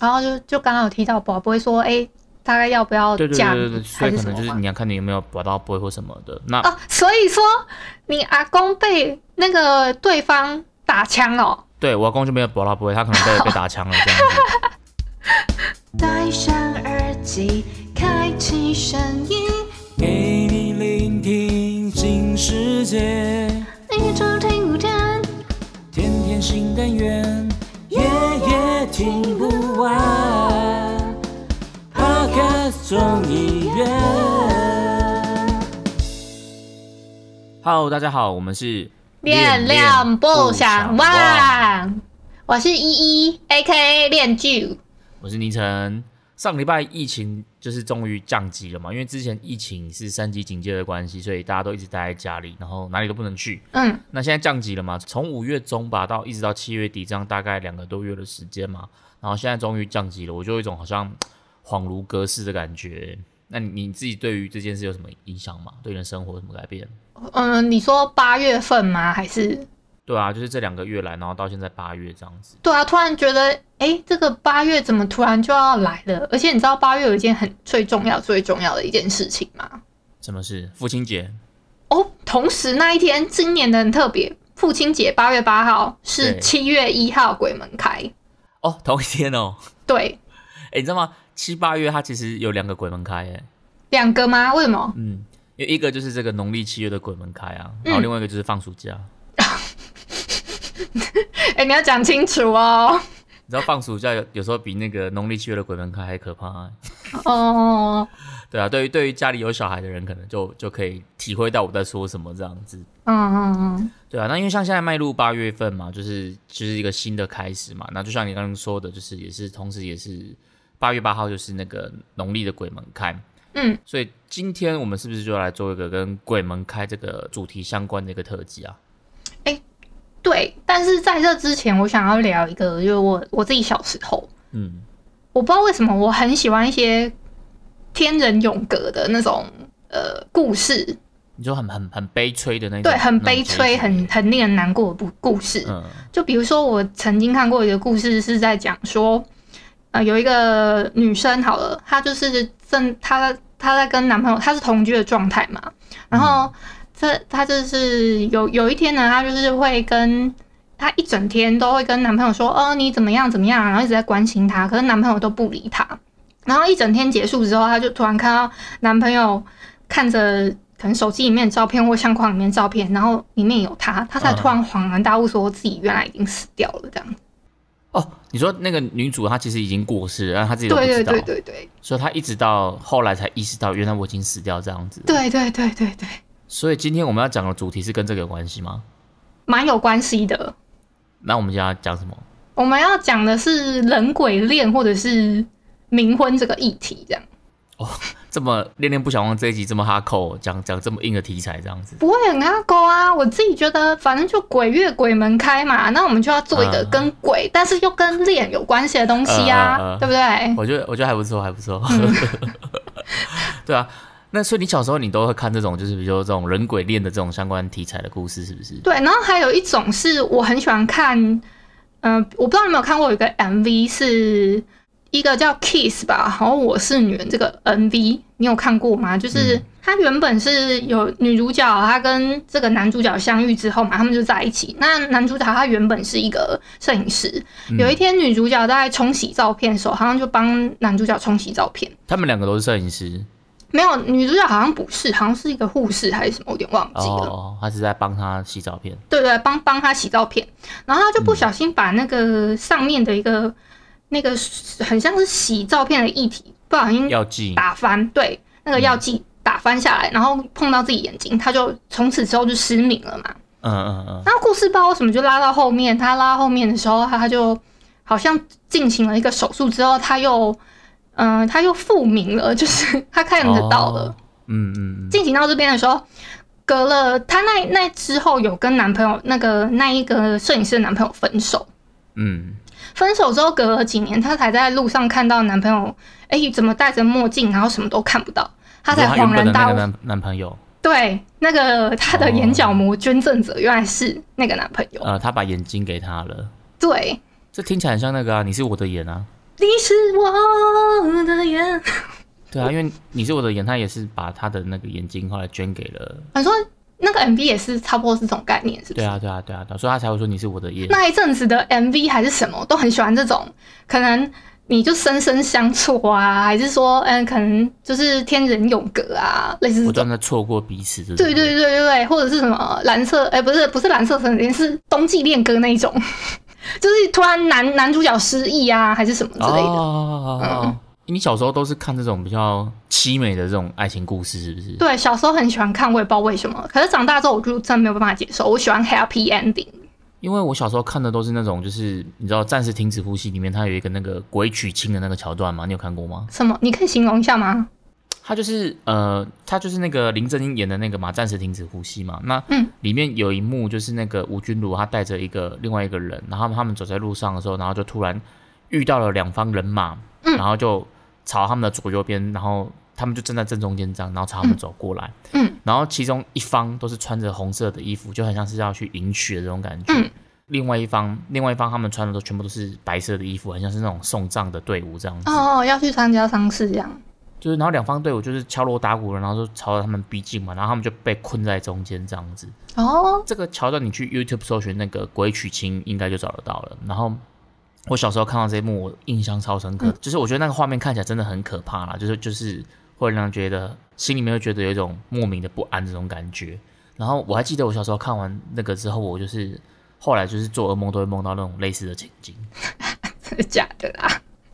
然后就就刚刚有提到宝不会说，哎，大概要不要对对嫁对对对，所以可能就是你要看你有没有拔到杯或什么的。那哦，所以说你阿公被那个对方打枪哦。对我阿公就没有拔到杯，他可能被被打枪了这样子。戴上耳机，开启声音，给你聆听新世界，你就听不见。天天新单元，夜夜听不完。Podcast 众议院。Hello，大家好，我们是恋恋不想忘，我是依依，A K A 恋剧。我是倪晨。上礼拜疫情就是终于降级了嘛，因为之前疫情是三级警戒的关系，所以大家都一直待在家里，然后哪里都不能去。嗯，那现在降级了嘛，从五月中吧到一直到七月底，这样大概两个多月的时间嘛。然后现在终于降级了，我就有一种好像恍如隔世的感觉。那你你自己对于这件事有什么影响吗？对你的生活有什么改变？嗯，你说八月份吗？还是？对啊，就是这两个月来，然后到现在八月这样子。对啊，突然觉得，哎，这个八月怎么突然就要来了？而且你知道八月有一件很最重要、最重要的一件事情吗？什么事？父亲节？哦，同时那一天，今年的很特别，父亲节八月八号是七月一号鬼门开。哦，同一天哦。对，哎，你知道吗？七八月它其实有两个鬼门开，哎，两个吗？为什么？嗯，有一个就是这个农历七月的鬼门开啊，嗯然后另外一个就是放暑假。哎，你要讲清楚哦。你知道放暑假有有时候比那个农历七月的鬼门开还可怕、啊。哦，对啊，对于对于家里有小孩的人，可能就就可以体会到我在说什么这样子。嗯嗯嗯，对啊，那因为像现在迈入八月份嘛，就是就是一个新的开始嘛。那就像你刚刚说的，就是也是同时也是八月八号就是那个农历的鬼门开。嗯，所以今天我们是不是就来做一个跟鬼门开这个主题相关的一个特辑啊？对。但是在这之前，我想要聊一个，就是我我自己小时候，嗯，我不知道为什么我很喜欢一些天人永隔的那种呃故事，你就很很很悲催的那种，对，很悲催、很很令人难过的故故事。嗯。就比如说，我曾经看过一个故事，是在讲说，呃，有一个女生好了，她就是正她她在跟男朋友，她是同居的状态嘛，然后这她就是有有一天呢，她就是会跟她一整天都会跟男朋友说，哦，你怎么样怎么样，然后一直在关心她，可是男朋友都不理她，然后一整天结束之后，她就突然看到男朋友看着可能手机里面的照片或相框里面的照片，然后里面有她，她才突然恍然大悟，说自己原来已经死掉了，这样。子。哦，你说那个女主她其实已经过世了，然后她自己都不对知道，对对对对。所以她一直到后来才意识到，原来我已经死掉这样子。对对对对对，所以今天我们要讲的主题是跟这个有关系吗？蛮有关系的。那我们今天要讲什么？我们要讲的是人鬼恋或者是冥婚这个议题，这样哦 这么恋恋不想忘这一集这么哈扣，讲讲这么硬的题材这样子。不会很阿勾啊。我自己觉得，反正就鬼月鬼门开嘛，那我们就要做一个嗯跟鬼，但是又跟恋有关系的东西啊，嗯嗯嗯对不对？我觉得我觉得还不错，还不错。嗯 对啊，那所以你小时候你都会看这种就是比如说这种人鬼恋的这种相关题材的故事，是不是？对，然后还有一种是我很喜欢看，嗯、我不知道你有没有看过有一个 MV 是一个叫 Kiss 吧，然后我是女人这个 MV，你有看过吗？就是嗯它原本是有女主角，她跟这个男主角相遇之后嘛，他们就在一起。那男主角他原本是一个摄影师，嗯有一天女主角在冲洗照片的时候，好像就帮男主角冲洗照片。他们两个都是摄影师没有，女主角好像不是，好像是一个护士还是什么，我有点忘记了。哦，他是在帮她洗照片。对对，帮帮她洗照片，然后她就不小心把那个上面的一个、那个很像是洗照片的液体，不小心药剂打翻，对，那个药剂打翻下来，然后碰到自己眼睛，她就从此之后就失明了嘛。嗯嗯嗯，然后故事不知道为什么就拉到后面，她拉到后面的时候，他他就好像进行了一个手术之后，她又嗯、呃他又复明了，就是 他看得到了。哦嗯嗯嗯，进行到这边的时候，隔了他那那之后有跟男朋友那个那一个摄影师的男朋友分手。嗯，分手之后隔了几年，她才在路上看到男朋友，哎、怎么戴着墨镜，然后什么都看不到，她才恍然大悟。男男朋友，对，那个她的眼角膜捐赠者原来是那个男朋友。呃，他把眼睛给他了，对，这听起来很像那个啊，你是我的眼啊，你是我的眼。对啊，因为你是我的眼，他也是把他的那个眼睛后来捐给了。你说那个 MV 也是差不多是这种概念，是不是？对啊，对啊，对啊，所以他才会说你是我的眼。那一阵子的 MV 还是什么，都很喜欢这种，可能你就深深相错啊，还是说，嗯，可能就是天人永隔啊，类似。不断的错过彼此，对对对对对对，或者是什么蓝色，哎、不是不是蓝色森林，是冬季恋歌那一种，就是突然男男主角失忆啊，还是什么之类的。哦，你小时候都是看这种比较凄美的这种爱情故事，是不是？对，小时候很喜欢看，我也不知道为什么，可是长大之后我就真的没有办法接受，我喜欢 happy ending。因为我小时候看的都是那种，就是你知道《暂时停止呼吸》里面它有一个那个鬼娶亲的那个桥段吗？你有看过吗？什么？你可以形容一下吗？他就是呃，他就是那个林正英演的那个嘛，《暂时停止呼吸》嘛。那嗯里面有一幕就是那个吴君如，他带着一个另外一个人，然后他们走在路上的时候，然后就突然遇到了两方人马，嗯然后就朝他们的左右边，然后他们就站在正中间这样，然后朝他们走过来，嗯然后其中一方都是穿着红色的衣服，就很像是要去迎娶的这种感觉。嗯另外一方，另外一方他们穿的都全部都是白色的衣服，很像是那种送葬的队伍这样子。哦哦，要去参加丧事这样。就是，然后两方队伍就是敲锣打鼓的，然后就朝着他们逼近嘛，然后他们就被困在中间这样子。哦，这个桥段你去 YouTube 搜寻那个鬼娶亲，应该就找得到了。然后我小时候看到这一幕，我印象超深刻，就是我觉得那个画面看起来真的很可怕啦，就是就是会让人觉得心里面会觉得有一种莫名的不安这种感觉。然后我还记得我小时候看完那个之后，我就是后来就是做噩梦都会梦到那种类似的情景。真的假的啦？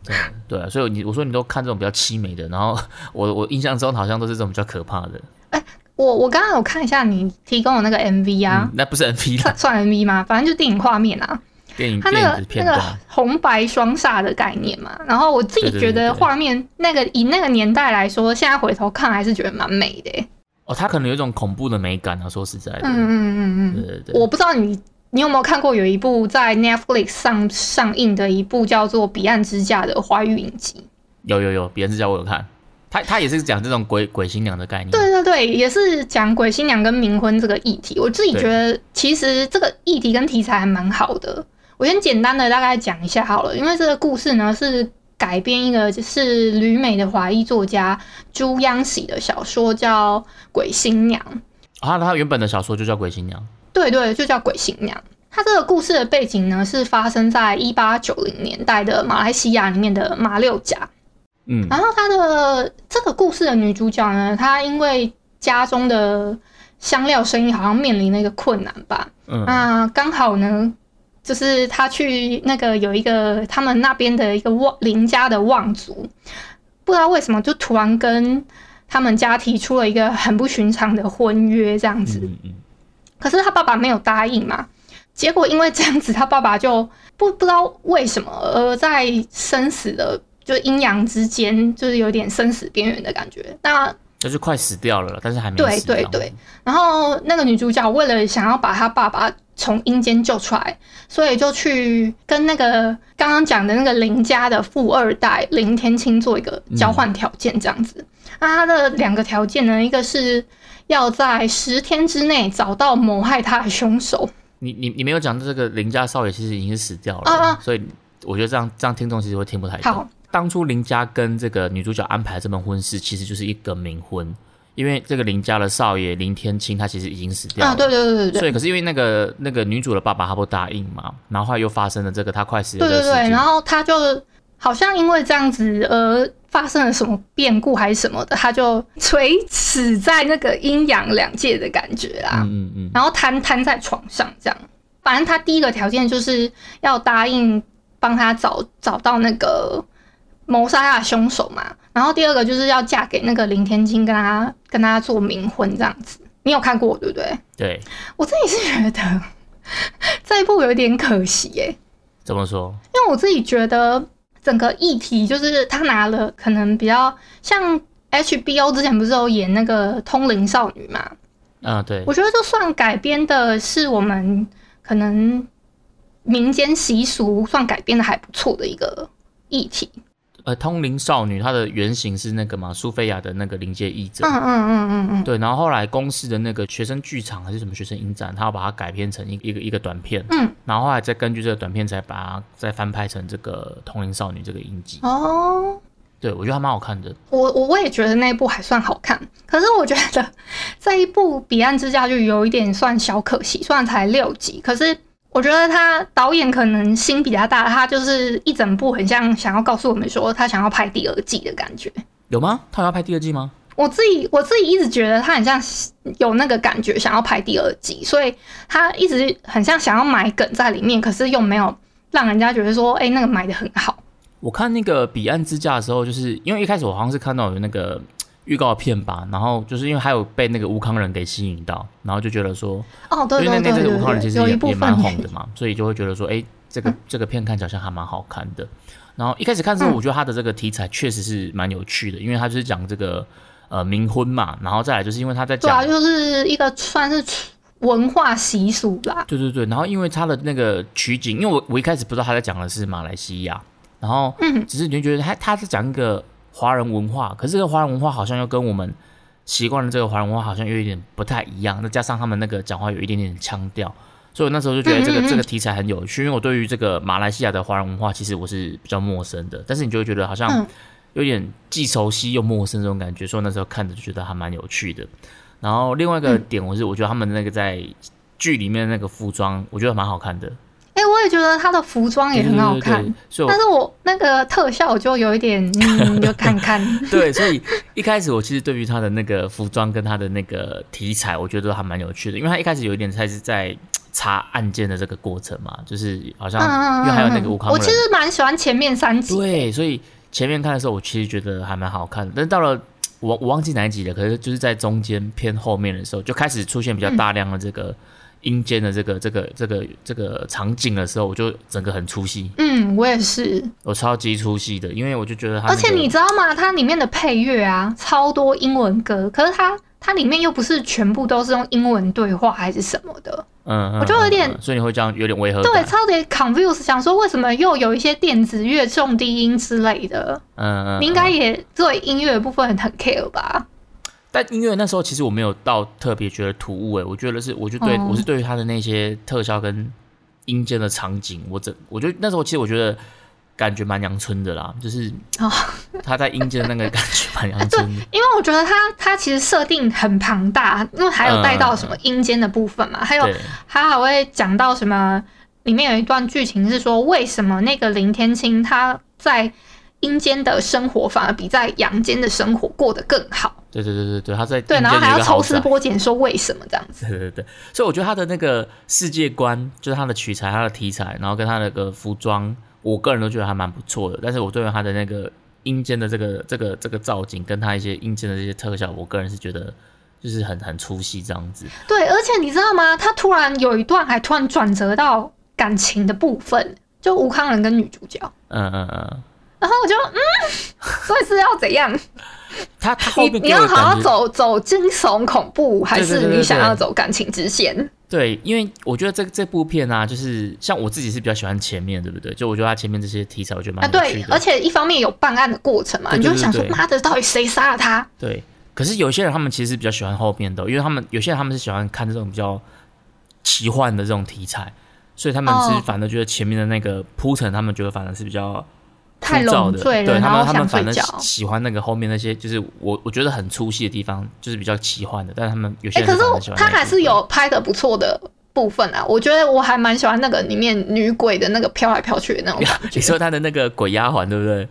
对对啊，所以你我说你都看这种比较凄美的，然后 我我印象中好像都是这种比较可怕的。哎我我刚刚有看一下你提供的那个 MV 啊，嗯，那不是 MV，算算 MV 吗？反正就电影画面啊，电影它那个那个段。红白双煞的概念嘛。然后我自己觉得画面那个以那个年代来说，现在回头看还是觉得蛮美的欸。哦，它可能有一种恐怖的美感啊，说实在的。嗯嗯嗯嗯对对对。我不知道你你有没有看过有一部在 Netflix 上上映的一部叫做《彼岸之嫁》的华语影集。有有有，彼岸之家我有看，他他也是讲这种鬼鬼新娘的概念。对对对，也是讲鬼新娘跟冥婚这个议题。我自己觉得，其实这个议题跟题材还蛮好的。我先简单的大概讲一下好了，因为这个故事呢是改编一个就是旅美的华裔作家朱央喜的小说，叫《鬼新娘》。啊，他原本的小说就叫鬼新娘。对对，就叫鬼新娘。它这个故事的背景呢，是发生在一八九零年代的马来西亚里面的马六甲。嗯，然后她的这个故事的女主角呢，她因为家中的香料生意好像面临了一个困难吧，嗯。那刚好呢，就是她去那个有一个他们那边的一个望邻家的望族，不知道为什么就突然跟他们家提出了一个很不寻常的婚约这样子，嗯嗯，可是他爸爸没有答应嘛，结果因为这样子，他爸爸就不不知道为什么而在生死的就阴阳之间，就是有点生死边缘的感觉。那就是快死掉了，但是还没对死。对对，然后那个女主角为了想要把她爸爸从阴间救出来，所以就去跟那个刚刚讲的那个林家的富二代林天青做一个交换条件，这样子。那他的两个条件呢，一个是要在十天之内找到谋害他的凶手。你你你没有讲这个林家少爷其实已经是死掉了，啊啊所以我觉得这样这样听众其实会听不太懂。好，当初林家跟这个女主角安排这门婚事，其实就是一个冥婚，因为这个林家的少爷林天青他其实已经死掉了。啊，对对对对对所以，可是因为那个那个女主的爸爸他不答应嘛，然后后来又发生了这个他快死的对对对。然后他就好像因为这样子而发生了什么变故还是什么的，他就垂死在那个阴阳两界的感觉啦。嗯嗯嗯，然后瘫瘫在床上这样。反正他第一个条件就是要答应帮他找找到那个谋杀他的凶手嘛，然后第二个就是要嫁给那个林天青，跟他跟他做冥婚这样子。你有看过对不对？对，我自己是觉得 这一部有点可惜耶、怎么说？因为我自己觉得整个议题就是他拿了可能比较像 HBO 之前不是有演那个《通灵少女》嘛，啊，对，我觉得就算改编的是我们可能民间习俗，算改编的还不错的一个议题。呃通灵少女，她的原型是那个嘛苏菲亚的那个灵界译者。嗯嗯嗯嗯嗯，对，然后后来公司的那个学生剧场还是什么学生影展，他要把它改编成一一个一个短片，嗯，然后后来再根据这个短片才把它再翻拍成这个《通灵少女》这个影集。哦，对，我觉得还蛮好看的。我我我也觉得那一部还算好看，可是我觉得这一部《彼岸之家》就有一点算小可惜，虽然才六集，可是我觉得他导演可能心比较大，他就是一整部很像想要告诉我们说他想要拍第二季的感觉。有吗？他有要拍第二季吗？我自己我自己一直觉得他很像有那个感觉，想要拍第二季，所以他一直很像想要埋梗在里面，可是又没有让人家觉得说，哎、那个埋的很好。我看那个《彼岸之家》的时候，就是因为一开始我好像是看到有那个预告片吧，然后就是因为还有被那个吴康仁给吸引到，然后就觉得说，哦，对对对吴康仁其，实也也有一部红的嘛，所以就会觉得说，哎、这个这个片看起来好像还蛮好看的。然后一开始看的时候，嗯我觉得他的这个题材确实是蛮有趣的，因为他就是讲这个呃冥婚嘛，然后再来就是因为他在讲对啊，就是一个算是文化习俗啦。对对对，然后因为他的那个取景，因为我我一开始不知道他在讲的是马来西亚，然后嗯只是你就觉得他他是讲一个华人文化，可是这个华人文化好像又跟我们习惯的这个华人文化好像又有一点不太一样，再加上他们那个讲话有一点点腔调，所以我那时候就觉得这个这个题材很有趣，因为我对于这个马来西亚的华人文化其实我是比较陌生的，但是你就会觉得好像嗯。有点既熟悉又陌生这种感觉，所以我那时候看着就觉得还蛮有趣的。然后另外一个嗯。点，我是我觉得他们那个在剧里面的那个服装，我觉得蛮好看的，哎、我也觉得他的服装也很好看，但是我那个特效就有一点，嗯，就看看。对，所以一开始我其实对于他的那个服装跟他的那个题材，我觉得都还蛮有趣的，因为他一开始有一点他是在查案件的这个过程嘛，就是好像嗯因为还有那个吴康仁，我其实蛮喜欢前面三集。对，所以前面看的时候，我其实觉得还蛮好看的，但是到了我我忘记哪一集了，可是就是在中间偏后面的时候，就开始出现比较大量的这个阴间的这个这个这个这个场景的时候，我就整个很出戏，嗯，我也是。我超级出戏的，因为我就觉得他、而且你知道吗？它里面的配乐啊，超多英文歌，可是它它里面又不是全部都是用英文对话还是什么的，嗯，嗯我就有点嗯嗯所以你会这样有点违和对，超级 confused，想说为什么又有一些电子乐、重低音之类的？嗯嗯，你应该嗯也对音乐的部分很 care 吧？但音乐那时候其实我没有到特别觉得突兀诶，我觉得是，我就对、哦我是对于他的那些特效跟阴间的场景，我整我觉得那时候其实我觉得感觉蛮阳春的啦，就是哦。他在阴间的那个感觉蛮阳春的。因为我觉得他他其实设定很庞大，因为还有带到什么阴间的部分嘛，还有对，他还会讲到什么，里面有一段剧情是说，为什么那个林天青他在阴间的生活反而比在阳间的生活过得更好？对对对对对，他在对，然后还要抽丝剥茧说为什么这样子？对对对，所以我觉得他的那个世界观，就是他的取材、他的题材，然后跟他那个服装，我个人都觉得还蛮不错的。但是我对于他的那个阴间的这个这个这个造景，跟他一些阴间的这些特效，我个人是觉得就是很很出戏这样子。对，而且你知道吗？他突然有一段还突然转折到感情的部分，就吴康仁跟女主角，嗯嗯嗯，然后我就嗯，所以是要怎样？他他后你要好好，走走惊悚恐怖，还是对对对对对你想要走感情支线？对，因为我觉得这这部片啊，就是像我自己是比较喜欢前面，对不对？就我觉得他前面这些题材，我觉得啊，对，蛮有趣的。而且一方面有办案的过程嘛，对你就会想说，对对对妈的，到底谁杀了他？对，可是有些人他们其实比较喜欢后面的，因为他们有些人他们是喜欢看这种比较奇幻的这种题材，所以他们是哦反而觉得前面的那个铺陈，他们觉得反而是比较太枯燥的，对他们他们反而想睡觉喜欢那个后面那些，就是我我觉得很粗细的地方，就是比较奇幻的，但是他们有些可。是他还是有拍的不错的部分啊，我觉得我还蛮喜欢那个里面女鬼的那个飘来飘去的那种感觉 你。说他的那个鬼丫鬟，对不对？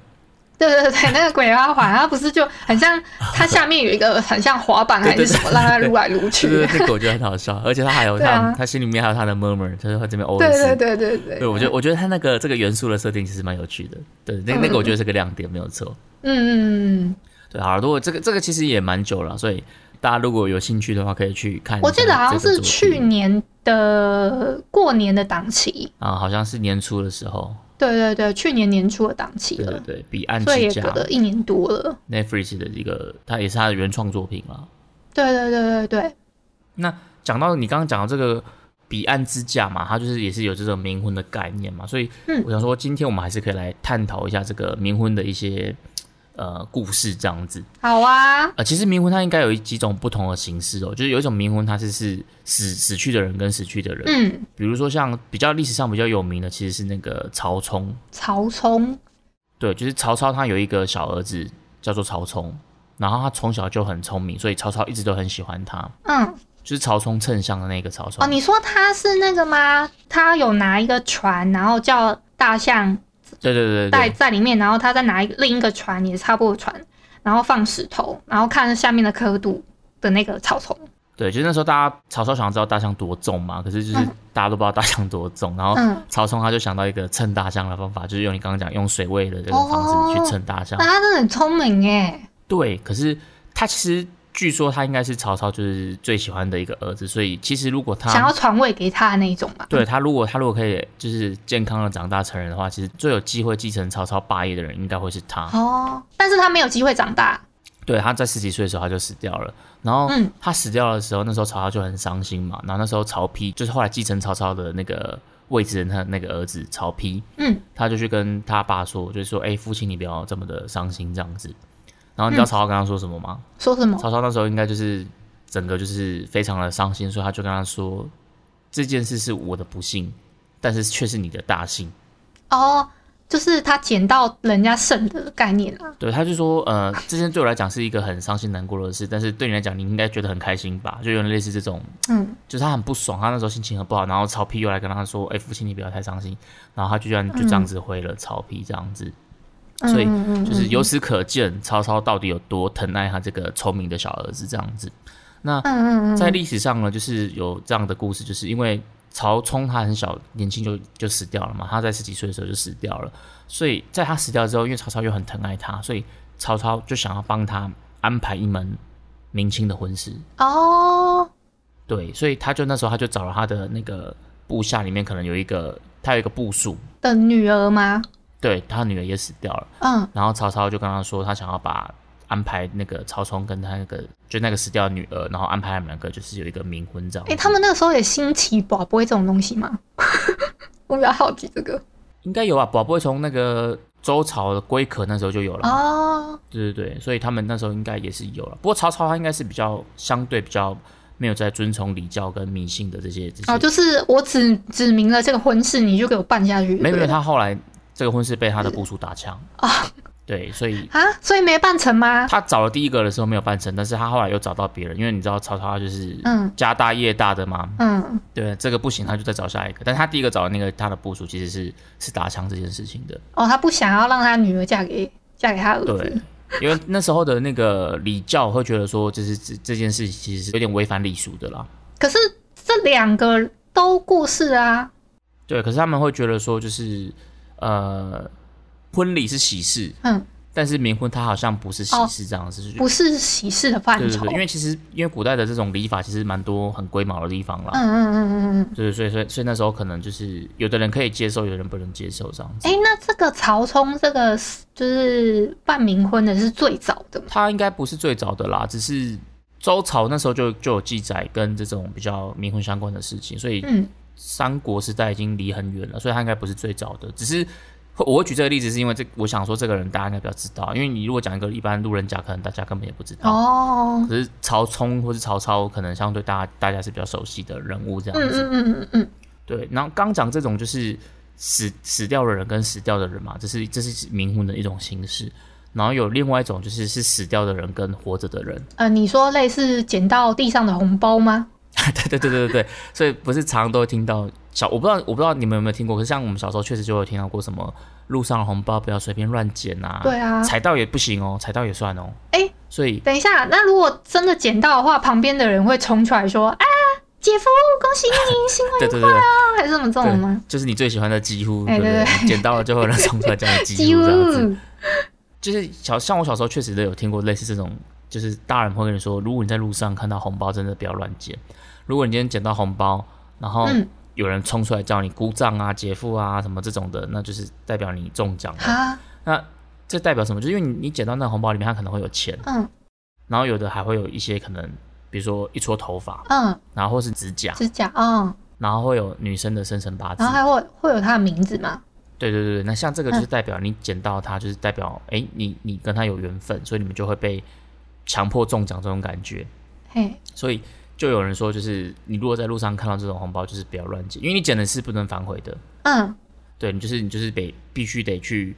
对对对，那个鬼压环，它不是就很像，它下面有一个很像滑板还是什么，让它撸来撸对对去。对，那个我觉得很好笑，而且它还有他、对啊。他心里面还有它的 murmur，就是它这边 OS。对对对对对，对，我觉得我觉得他那个这个元素的设定其实蛮有趣的，对，那那个我觉得是个亮点，没有错。嗯嗯嗯，对，好，如果这个这个其实也蛮久了，所以大家如果有兴趣的话，可以去看我记得好像是去年的过年的档期，啊，好像是年初的时候，对对对，去年年初的档期了，对对对，彼岸所以之家也隔了一年多了。Netflix 的一个，它也是它的原创作品嘛。对对对对对，那讲到你刚刚讲到这个彼岸之架嘛，它就是也是有这种冥婚的概念嘛，所以嗯我想说，今天我们还是可以来探讨一下这个冥婚的一些呃故事这样子。好啊，呃，其实冥婚它应该有几种不同的形式哦，就是有一种冥婚它是是死死去的人跟死去的人，嗯，比如说像比较历史上比较有名的，其实是那个曹冲，曹冲，对，就是曹操他有一个小儿子叫做曹冲，然后他从小就很聪明，所以曹操一直都很喜欢他，嗯，就是曹冲称象的那个曹冲。哦，你说他是那个吗？他有拿一个船，然后叫大象对对对在在里面，然后他再拿一另一个船，也是差不多的船，然后放石头，然后看下面的刻度的那个草丛。对，就是那时候大家曹操想要知道大象多重嘛，可是就是嗯大家都不知道大象多重，然后嗯，曹冲他就想到一个称大象的方法，就是用你刚刚讲用水位的这个方式去称大象。那他真的很聪明耶。对，可是他其实据说他应该是曹操就是最喜欢的一个儿子，所以其实如果他想要传位给他的那一种嘛。对他如果他如果可以就是健康的长大成人的话，其实最有机会继承曹操霸业的人应该会是他。哦，但是他没有机会长大。对，他在十几岁的时候他就死掉了，然后嗯他死掉的时候，那时候曹操就很伤心嘛，然后那时候曹丕就是后来继承曹操的那个位置的他那个儿子曹丕，嗯，他就去跟他爸说，就是说，哎、父亲你不要这么的伤心这样子。然后你知道曹操跟他说什么吗？说什么？曹操那时候应该就是整个就是非常的伤心，所以他就跟他说，这件事是我的不幸，但是却是你的大幸。哦，就是他捡到人家肾的概念啊。对，他就说，呃，这件对我来讲是一个很伤心难过的事，但是对你来讲，你应该觉得很开心吧？就有点类似这种，嗯，就是他很不爽，他那时候心情很不好，然后曹丕又来跟他说，哎、父亲你不要太伤心，然后他居然就这样子回了曹丕这样子，所以就是由此可见，曹操到底有多疼爱他这个聪明的小儿子这样子。那在历史上呢，就是有这样的故事，就是因为曹冲他很小年轻就就死掉了嘛，他在十几岁的时候就死掉了，所以在他死掉之后，因为曹操又很疼爱他，所以曹操就想要帮他安排一门明清的婚事。哦，对，所以他就那时候他就找了他的那个部下里面可能有一个他有一个部属，的女儿吗？对他女儿也死掉了，嗯，然后曹操就跟他说，他想要把安排那个曹冲跟他那个就那个死掉的女儿，然后安排他们两个就是有一个冥婚这样子。哎、他们那个时候也兴起宝不会这种东西吗？我比较好奇这个。应该有啊，宝不会从那个周朝的龟壳那时候就有了嘛，哦，对对对，所以他们那时候应该也是有了。不过曹操他应该是比较相对比较没有在遵从礼教跟迷信的这些这些。哦，就是我指指明了这个婚事，你就给我办下去。没有没有，他后来这个婚事被他的部属打枪啊。对，所以啊，所以没办成吗？他找了第一个的时候没有办成，但是他后来又找到别人，因为你知道曹操他就是嗯家大业大的嘛，嗯，对，这个不行，他就再找下一个。但他第一个找的那个他的部属其实是是打枪这件事情的，哦，他不想要让他女儿嫁给嫁给他儿对子。，因为那时候的那个礼教会觉得说，就是这这件事其实是有点违反礼俗的啦。可是这两个都过世啊。对，可是他们会觉得说，就是呃，婚礼是喜事，嗯，但是冥婚它好像不是喜事这样子，就是不是喜事的范畴。对对对，因为其实因为古代的这种礼法其实蛮多很龟毛的地方啦。嗯嗯嗯嗯嗯。对，所以所以所以那时候可能就是有的人可以接受，有的人不能接受这样子。哎、那这个曹冲这个就是办冥婚的是最早的吗？他应该不是最早的啦，只是周朝那时候就就有记载跟这种比较冥婚相关的事情，所以嗯三国时代已经离很远了，所以他应该不是最早的。只是我会举这个例子，是因为这我想说这个人大家应该比较知道，因为你如果讲一个一般路人甲，可能大家根本也不知道。哦，可是曹冲或是曹操，可能相对大家大家是比较熟悉的人物这样子。嗯嗯嗯嗯嗯，对，然后刚讲这种就是死死掉的人跟死掉的人嘛，这是这是冥婚的一种形式。然后有另外一种就是是死掉的人跟活着的人，呃，你说类似捡到地上的红包吗？对对对对对对，所以不是常常都会听到小，我不知道我不知道你们有没有听过，可是像我们小时候确实就有听到过什么路上的红包不要随便乱捡啊，对啊踩到也不行哦，踩到也算哦，哎所以等一下，那如果真的捡到的话，旁边的人会冲出来说：“啊，姐夫，恭喜你，新婚对对对对，啊！”还是什么这种吗？就是你最喜欢的几乎，哎对不对对？捡到了就会有人冲出来叫你几 几乎乎这样子，就是小像我小时候确实都有听过类似这种，就是大人会跟你说，如果你在路上看到红包，真的不要乱捡。如果你今天捡到红包，然后嗯有人冲出来叫你姑丈啊、姐夫啊什么这种的，那就是代表你中奖了。那这代表什么？就是因为你你捡到那个红包里面，它可能会有钱，嗯然后有的还会有一些可能，比如说一撮头发，嗯，然后或是指甲，指甲，嗯然后会有女生的生辰八字然后，还会会有她的名字吗？对对对对，那像这个就是嗯代表你捡到它，就是代表哎、你你跟他有缘分，所以你们就会被强迫中奖这种感觉。嘿，所以就有人说，就是你如果在路上看到这种红包，就是不要乱捡，因为你捡的是不能反悔的。嗯，对你就是你就是得必须得去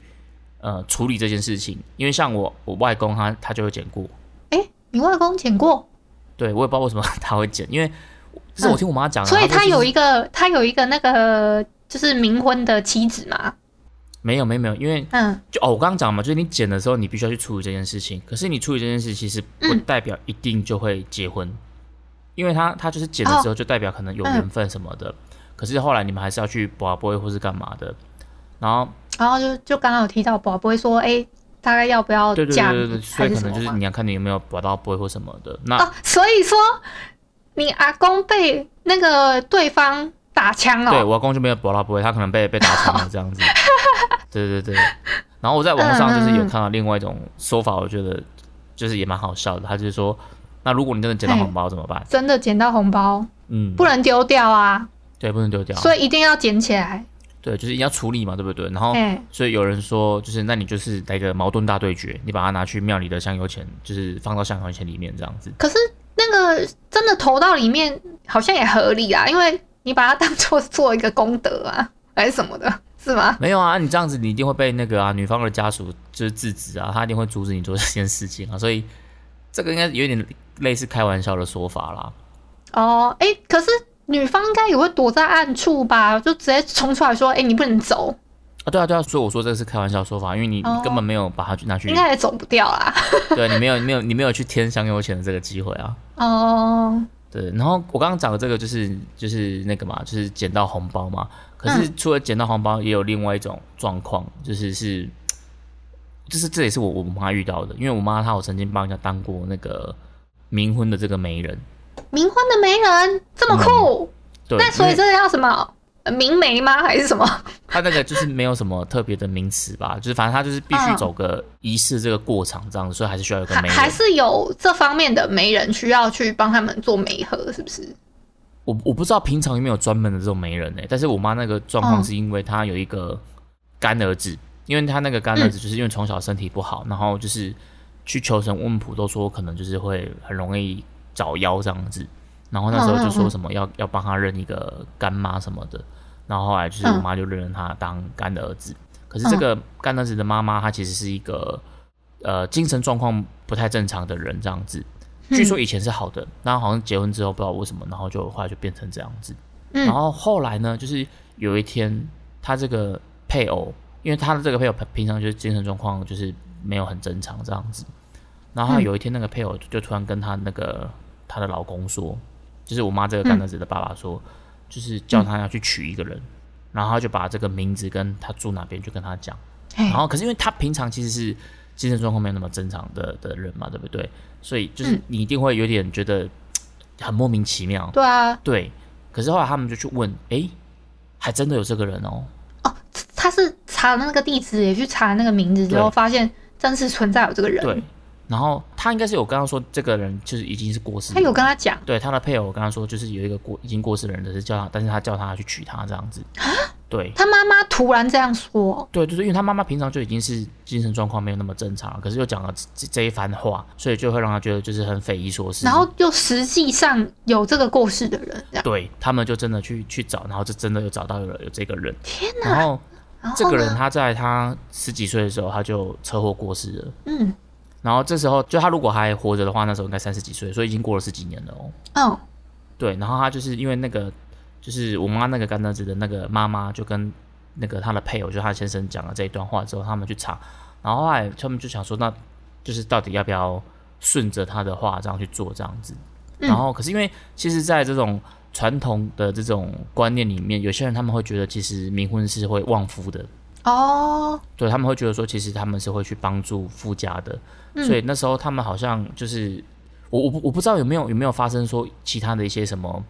呃处理这件事情，因为像我我外公他他就会捡过，哎，你外公捡过，对我也不知道为什么 他会捡，因为这是我听我妈讲所以他有一个他有一个那个就是冥婚的妻子嘛。没有没有没有，因为嗯，就哦我刚刚讲嘛，就是你捡的时候你必须要去处理这件事情，可是你处理这件事其实不嗯。代表一定就会结婚，因为他他就是剪了之后就代表可能有缘分什么的，可是后来你们还是要去拔杯或是干嘛的，然后然后就就刚刚有提到宝不会说，哎，大概要不要对对对对对，所以可能就是你要看你有没有拔到杯或什么的，那哦，所以说你阿公被那个对方打枪对哦，我阿公就没有博到不会，他可能被被打枪了这样子。对对对，然后我在网上就是有看到另外一种说法，我觉得就是也蛮好笑的。他就是说，那如果你真的捡到红包怎么办？真的捡到红包嗯，不能丢掉啊，对，不能丢掉。所以一定要捡起来。对，就是要处理嘛，对不对？然后哎，所以有人说，就是那你就是来个矛盾大对决，你把它拿去庙里的香油钱，就是放到香油钱里面这样子。可是那个真的投到里面好像也合理啊，因为你把它当做做一个功德啊，还是什么的，是吗？没有啊，你这样子你一定会被那个啊女方的家属就是制止啊，他一定会阻止你做这件事情啊，所以这个应该有点类似开玩笑的说法啦。哦，哎，可是女方应该也会躲在暗处吧，就直接冲出来说，哎，你不能走，啊，对啊，对啊，所以我说这个是开玩笑说法，因为你、根本没有把它去拿去应，该也走不掉啦。对你没有你没有你没有去添香油钱的这个机会啊。哦，对，然后我刚刚讲的这个就是就是那个嘛，就是捡到红包嘛。可是嗯除了捡到红包，也有另外一种状况，就是是，就是这也是我我妈遇到的，因为我妈她有曾经帮人家当过那个冥婚的这个媒人，冥婚的媒人这么酷，对，那所以这个叫什么？呃冥媒吗？还是什么？他那个就是没有什么特别的名词吧，就是反正他就是必须嗯走个仪式这个过场这样子，所以还是需要有个媒人。还还是有这方面的媒人需要去帮他们做媒合，是不是？我我不知道平常有没有专门的这种媒人呢、但是我妈那个状况嗯是因为她有一个干儿子，因为她那个干儿子就是因为从小身体不好，然后就是去求神问卜都说可能就是会很容易找妖这样子，然后那时候就说什么要要帮他认一个干妈什么的，然后后来就是我妈就认了他当干的儿子，可是这个干儿子的妈妈她其实是一个呃精神状况不太正常的人这样子。据说以前是好的，然后好像结婚之后不知道为什么，然后就后来就变成这样子。嗯。然后后来呢，就是有一天，他这个配偶，因为他的这个配偶平平常就是精神状况就是没有很正常这样子。然后有一天，那个配偶就突然跟她那个她的老公说，就是我妈这个干儿子的爸爸说，就是叫他要去娶一个人，然后他就把这个名字跟他住哪边就跟他讲。然后可是因为他平常其实是精神状况没有那么正常的的人嘛，对不对？所以就是嗯你一定会有点觉得很莫名其妙，对啊，对。可是后来他们就去问，哎，还真的有这个人哦，哦他是查了那个地址，也去查那个名字之后，发现真是存在有这个人。对。然后他应该是有跟他说，这个人就是已经是过世他，有跟他讲，对他的配偶跟他说，就是有一个过已经过世的人，只是叫他，但是他叫他去娶她这样子，对。他妈妈突然这样说，对，就是因为他妈妈平常就已经是精神状况没有那么正常，可是又讲了这这一番话，所以就会让他觉得就是很匪夷所思。然后又实际上有这个过世的人，对他们就真的去去找，然后就真的有找到有有这个人。天哪！然后这个人他在他十几岁的时候他就车祸过世了。嗯然后这时候就他如果还活着的话，那时候应该三十几岁，所以已经过了十几年了哦。哦对，然后他就是因为那个就是我妈那个干儿子的那个妈妈就跟那个他的配偶，就他先生讲了这一段话之后，他们去查，然后后来他们就想说，那就是到底要不要顺着他的话这样去做这样子。嗯然后可是因为其实，在这种传统的这种观念里面，有些人他们会觉得其实冥婚是会旺夫的，哦，对他们会觉得说，其实他们是会去帮助夫家的，嗯所以那时候他们好像就是我我不我不知道有没有有没有发生说其他的一些什么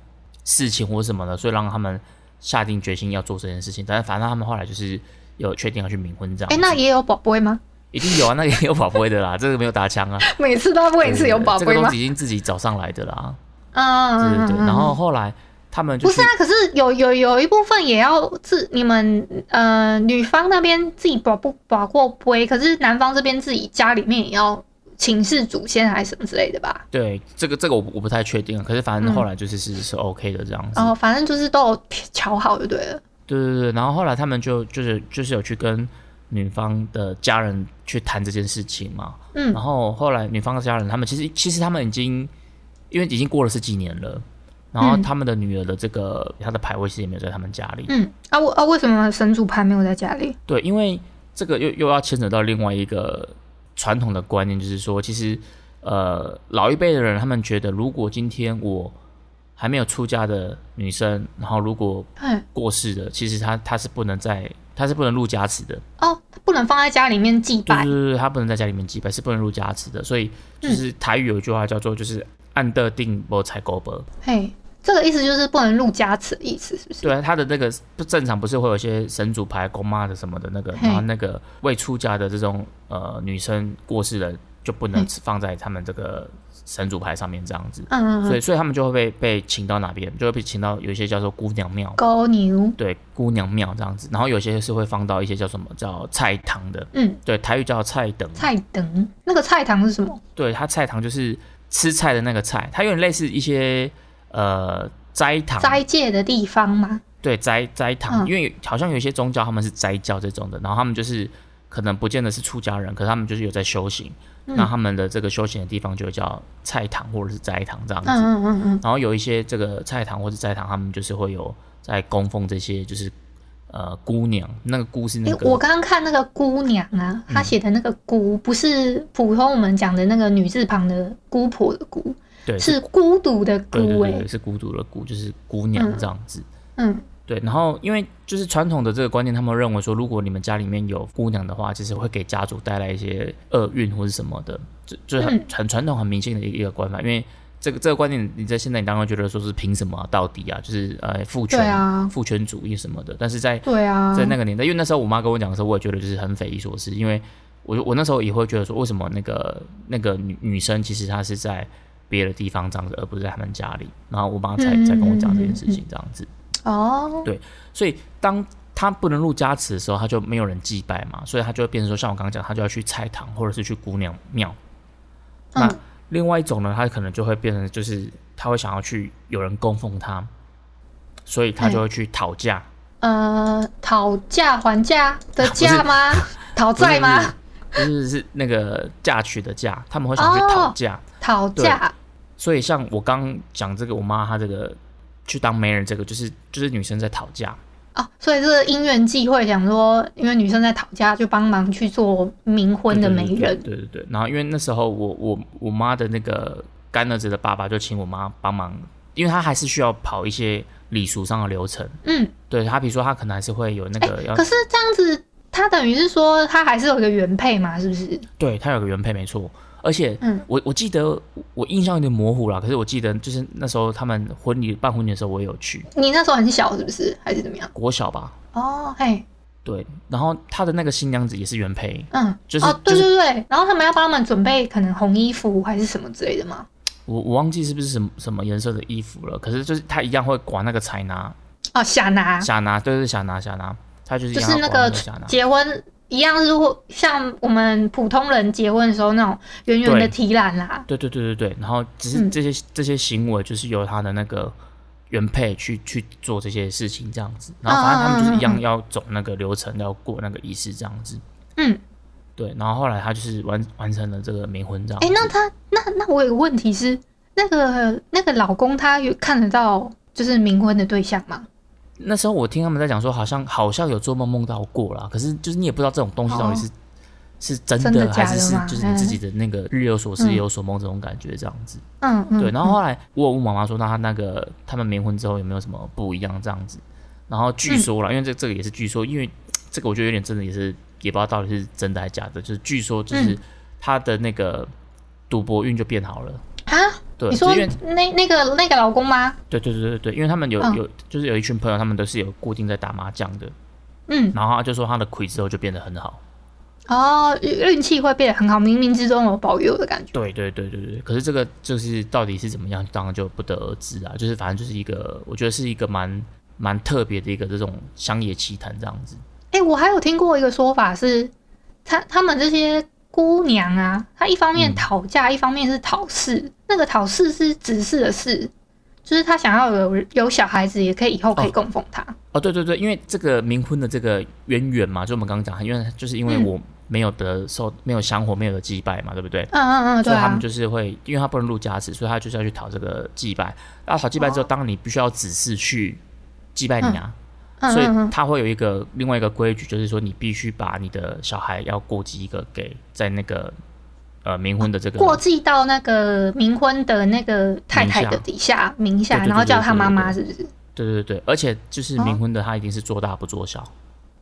事情或什么的，所以让他们下定决心要做这件事情。但是反正他们后来就是有确定要去冥婚这样子。哎，那也有宝贝吗？一定有啊，那个也有宝贝的啦，这个没有打枪啊，每次都要问一次有宝贝吗？已经自己找上来的啦。嗯，对对对。嗯然后后来他们就不是啊，可是有有有一部分也要自你们呃女方那边自己保不保过杯，可是男方这边自己家里面也要请示祖先还是什么之类的吧？对这个这个我我不太确定，可是反正嗯后来就是是是 OK 的这样子。哦反正就是都有瞧好就对了。对对对，然后后来他们就就是就是有去跟女方的家人去谈这件事情嘛，嗯然后后来女方的家人他们其实其实他们已经因为已经过了十几年了，然后嗯他们的女儿的这个她的牌位其实也没有在他们家里，嗯啊我啊为什么神主牌没有在家里？对，因为这个又又要牵扯到另外一个传统的观念，就是说其实呃老一辈的人他们觉得，如果今天我还没有出家的女生，然后如果哎过世的，其实她她是不能在她是不能入家祠的。哦，不能放在家里面祭拜对对。对，他不能在家里面祭拜，是不能入家祠的。所以就是台语有一句话叫做就是按的定波采狗伯。嘿，这个意思就是不能入家祠的意思，是不是？对啊，他的那个不正常，不是会有一些神主牌、公妈的什么的那个，嘿然后那个未出家的这种呃女生过世了，就不能放在他们这个神主牌上面这样子。嗯嗯嗯。所以所以他们就会被被请到哪边，就会被请到有一些叫做姑娘庙。高牛，对，姑娘庙这样子，然后有些是会放到一些叫什么叫菜堂的，嗯，对，台语叫菜等，菜等那个菜堂是什么？对，它菜堂就是吃菜的那个菜，它有点类似一些呃斋堂，斋戒的地方吗？对斋斋堂，嗯。因为好像有一些宗教他们是斋教这种的，然后他们就是可能不见得是出家人，可是他们就是有在修行，嗯。那他们的这个修行的地方就会叫菜堂或者是斋堂这样子。嗯嗯嗯嗯，然后有一些这个菜堂或者斋堂，他们就是会有在供奉这些就是呃姑娘，那个姑是那诶，个我刚刚看那个姑娘啊，她写的那个姑不是普通我们讲的那个女字旁的姑婆的姑，对是孤独的孤哎对对，，是孤独的孤，就是姑娘嗯这样子。嗯。对，然后因为就是传统的这个观念，他们认为说，如果你们家里面有姑娘的话，其实会给家族带来一些厄运或是什么的，就就是很、传统、很迷信的一个观法。因为这个这个观念，你在现在你当然觉得说是凭什么啊、到底啊，就是呃父权、啊父权主义什么的。但是在对啊，在那个年代，因为那时候我妈跟我讲的时候，我也觉得就是很匪夷所思，因为我我那时候也会觉得说，为什么那个那个女女生其实她是在别的地方这样子，而不是在他们家里。然后我妈才嗯才跟我讲这件事情这样子。哦，对所以当他不能入家祠的时候，他就没有人祭拜嘛，所以他就会变成说，像我刚刚讲，他就要去菜堂或者是去姑娘庙。那嗯另外一种呢，他可能就会变成就是他会想要去有人供奉他，所以他就会去讨价。呃，讨价还价的价吗？讨债吗？就是是那个嫁娶的嫁，他们会想去讨价。讨价，所以像我刚讲这个，我妈她这个去当媒人，这个就是就是女生在讨价。哦，所以这个因缘际会，想说，因为女生在讨价，就帮忙去做冥婚的媒人。对对对。然后因为那时候我我我妈的那个干儿子的爸爸就请我妈帮忙，因为他还是需要跑一些礼俗上的流程。嗯，对他，比如说他可能还是会有那个要，可是这样子，他等于是说，他还是有一个原配嘛，是不是？对他有个原配没错。而且嗯我我记得我印象有点模糊了，可是我记得就是那时候他们婚礼办婚礼的时候我也有去，你那时候很小，是不是？还是怎么样？国小吧。哦，嘿，对，然后他的那个新娘子也是原配，嗯，就是哦，对就是对对，然后他们要帮他们准备可能红衣服还是什么之类的吗。我我忘记是不是什么什么颜色的衣服了，可是就是他一样会管那个彩拿哦，下拿下拿，对对下拿下拿，他就是就是那个。结婚一样是会像我们普通人结婚的时候那种圆圆的提篮啦。对对对对对，然后只是嗯这些、这些行为就是由他的那个原配去去做这些事情这样子，然后反正他们就是一样要走那个流程，要过那个仪式这样子。嗯，对，然后后来他就是完完成了这个冥婚这样哎、子。那他那那我有个问题是，那个那个老公他有看得到就是冥婚的对象吗？那时候我听他们在讲说，好像好像有做梦梦到过啦，可是就是你也不知道这种东西到底是、是真的还是是就是你自己的那个日有所思嗯夜有所梦这种感觉这样子。嗯嗯，对，然后嗯后来我有问妈妈说，那她那个他们冥婚之后有没有什么不一样这样子？然后据说啦，因为这这个也是据说，因为这个我觉得有点真的也是也不知道到底是真的还是假的，就是据说就是嗯他的那个赌博运就变好了。啊，对，你说那那个那个老公吗？对对对对对，因为他们有、嗯有就是有一群朋友，他们都是有固定在打麻将的，嗯，然后他就说他的亏之后就变得很好。哦，运运气会变得很好，冥冥之中有保佑的感觉。对对对对对，可是这个就是到底是怎么样，当然就不得而知啊。就是反正就是一个，我觉得是一个蛮蛮特别的一个这种乡野奇谈这样子。哎、我还有听过一个说法是，他他们这些姑娘啊，她一方面嗯讨嫁，一方面是讨事。那个讨事是指事的事，就是她想要有有小孩子，也可以以后可以供奉她。哦，对对对，因为这个冥婚的这个渊源嘛，就我们刚刚讲，因为就是因为嗯我没有得受，没有香火，没有得祭拜嘛，对不对？嗯嗯嗯，对啊所以他们，就是会，因为他不能入家祠，所以他就是要去讨这个祭拜。然后讨祭拜之后，哦当然你必须要指示去祭拜你啊，所以他会有一个另外一个规矩，就是说你必须把你的小孩要过继一个给在那个呃冥婚的这个过继到那个冥婚的那个太太的底下名下，然后叫他妈妈，是不是？对对对，而且就是哦。冥婚的，他一定是做大不做小，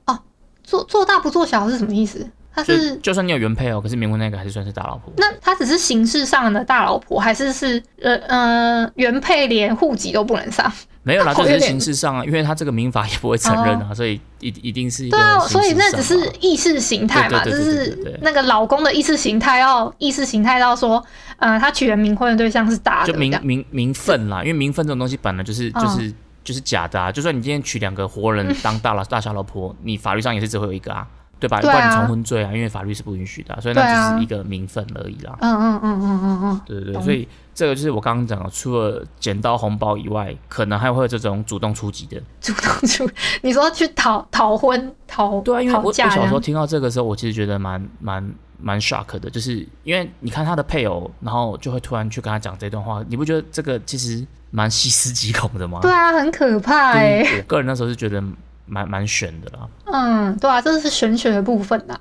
哦做做大不做小是什么意思？她就是就算你有原配哦，可是冥婚那个还是算是大老婆。那他只是形式上的大老婆，还是是呃呃原配连户籍都不能上？没有啦，就只是形式上啊，因为他这个民法也不会承认啊，所以一一定是一个对啊，所以那只是意识形态嘛，就是那个老公的意识形态要意识形态到说，呃，他娶了冥婚的对象是大的，就名名名分啦，因为名分这种东西本来就是嗯就是、就是假的啊。就算你今天娶两个活人当大老大小老婆，你法律上也是只会有一个啊，对吧？对啊不然你重婚罪啊，因为法律是不允许的啊、所以那只是一个名分而已啦。嗯嗯嗯嗯嗯嗯，对对对，所以这个就是我刚刚讲的，除了捡到红包以外，可能还会有这种主动出击的。主动出，你说去讨讨婚讨对啊，因为我小时候听到这个时候，我其实觉得蛮蛮蛮 shock 的，就是因为你看他的配偶，然后就会突然去跟他讲这段话，你不觉得这个其实蛮细思极恐的吗？对啊，很可怕哎、就是我个人那时候是觉得蛮蛮悬的啦。嗯，对啊，这是玄学的部分啦。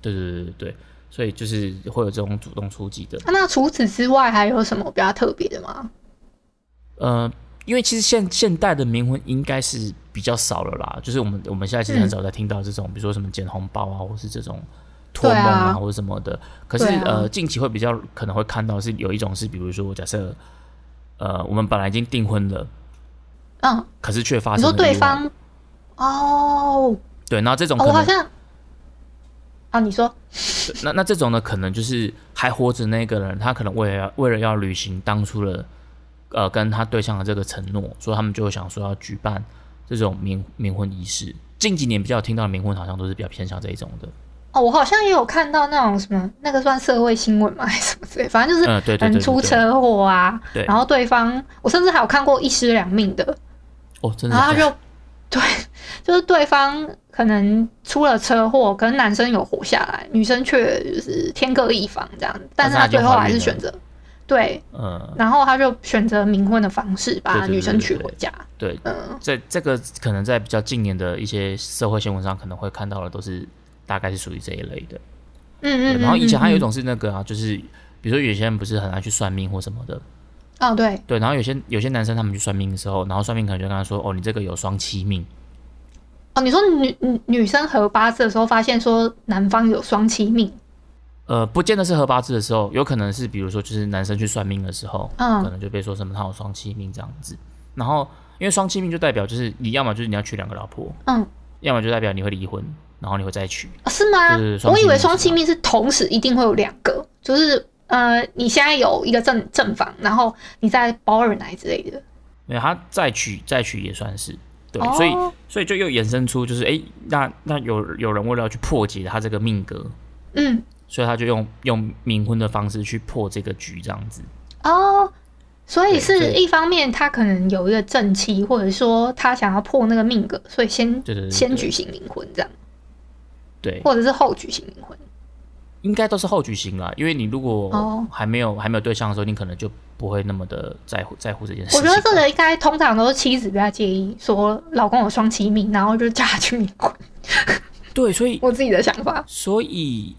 对对对对对，所以就是会有这种主动出击的。啊那除此之外还有什么比较特别的吗？呃，因为其实现现代的冥婚应该是比较少了啦，就是我们我们现在其实很少在听到这种，比如说什么捡红包啊，或是这种托梦对啊或者什么的。可是、啊呃，近期会比较可能会看到是有一种是，比如说假设呃我们本来已经订婚了，嗯，可是却发你说生了意外对方哦对，那这种哦，可能、我好像啊，你说那那这种呢，可能就是还活着那个人，他可能为了要为了要履行当初的呃跟他对象的这个承诺，所以他们就想说要举办这种冥冥婚仪式。近几年比较听到的冥婚，好像都是比较偏向这一种的。哦，我好像也有看到那种什么，那个算社会新闻吗？还是什么之类？反正就是人出车祸啊，对然后对方，我甚至还有看过一尸两命的，哦，真的然后他就 对，就是对方可能出了车祸，可能男生有活下来，女生却就是天各一方这样，但是他最后还是选择对，嗯，然后他就选择冥婚的方式把女生娶回家，对，嗯，这这个可能在比较近年的一些社会新闻上可能会看到的，都是大概是属于这一类的。嗯嗯，对然后以前还有一嗯，种是那个啊，就是比如说有些人不是很爱去算命或什么的，嗯哦对，对，然后有些有些男生他们去算命的时候，然后算命可能就跟他说，哦，你这个有双七命。哦你说女女女生合八字的时候发现说男方有双七命，呃，不见得是合八字的时候，有可能是比如说就是男生去算命的时候，嗯可能就被说什么他有双七命这样子。然后因为双七命就代表就是你要么就是你要娶两个老婆，嗯。要么就代表你会离婚，然后你会再娶。哦是吗对对对？双我以为双妻命是同时一定会有两个，就是呃，你现在有一个正正房，然后你再包二奶之类的。没有他再娶再娶也算是对，哦所以所以就又衍生出就是哎，那那有有人为了要去破解他这个命格，嗯，所以他就用用冥婚的方式去破这个局这样子。哦，所以是一方面他可能有一个正妻，或者说他想要破那个命格，所以先先举行冥婚这样，对，或者是后举行冥婚。应该都是后举行啦，因为你如果哦还没有、还没有对象的时候，你可能就不会那么的在乎在乎这件事情。我觉得这个应该通常都是妻子比较介意，说老公有双妻命，然后就嫁去冥婚。对，所以 我自己的想法。所以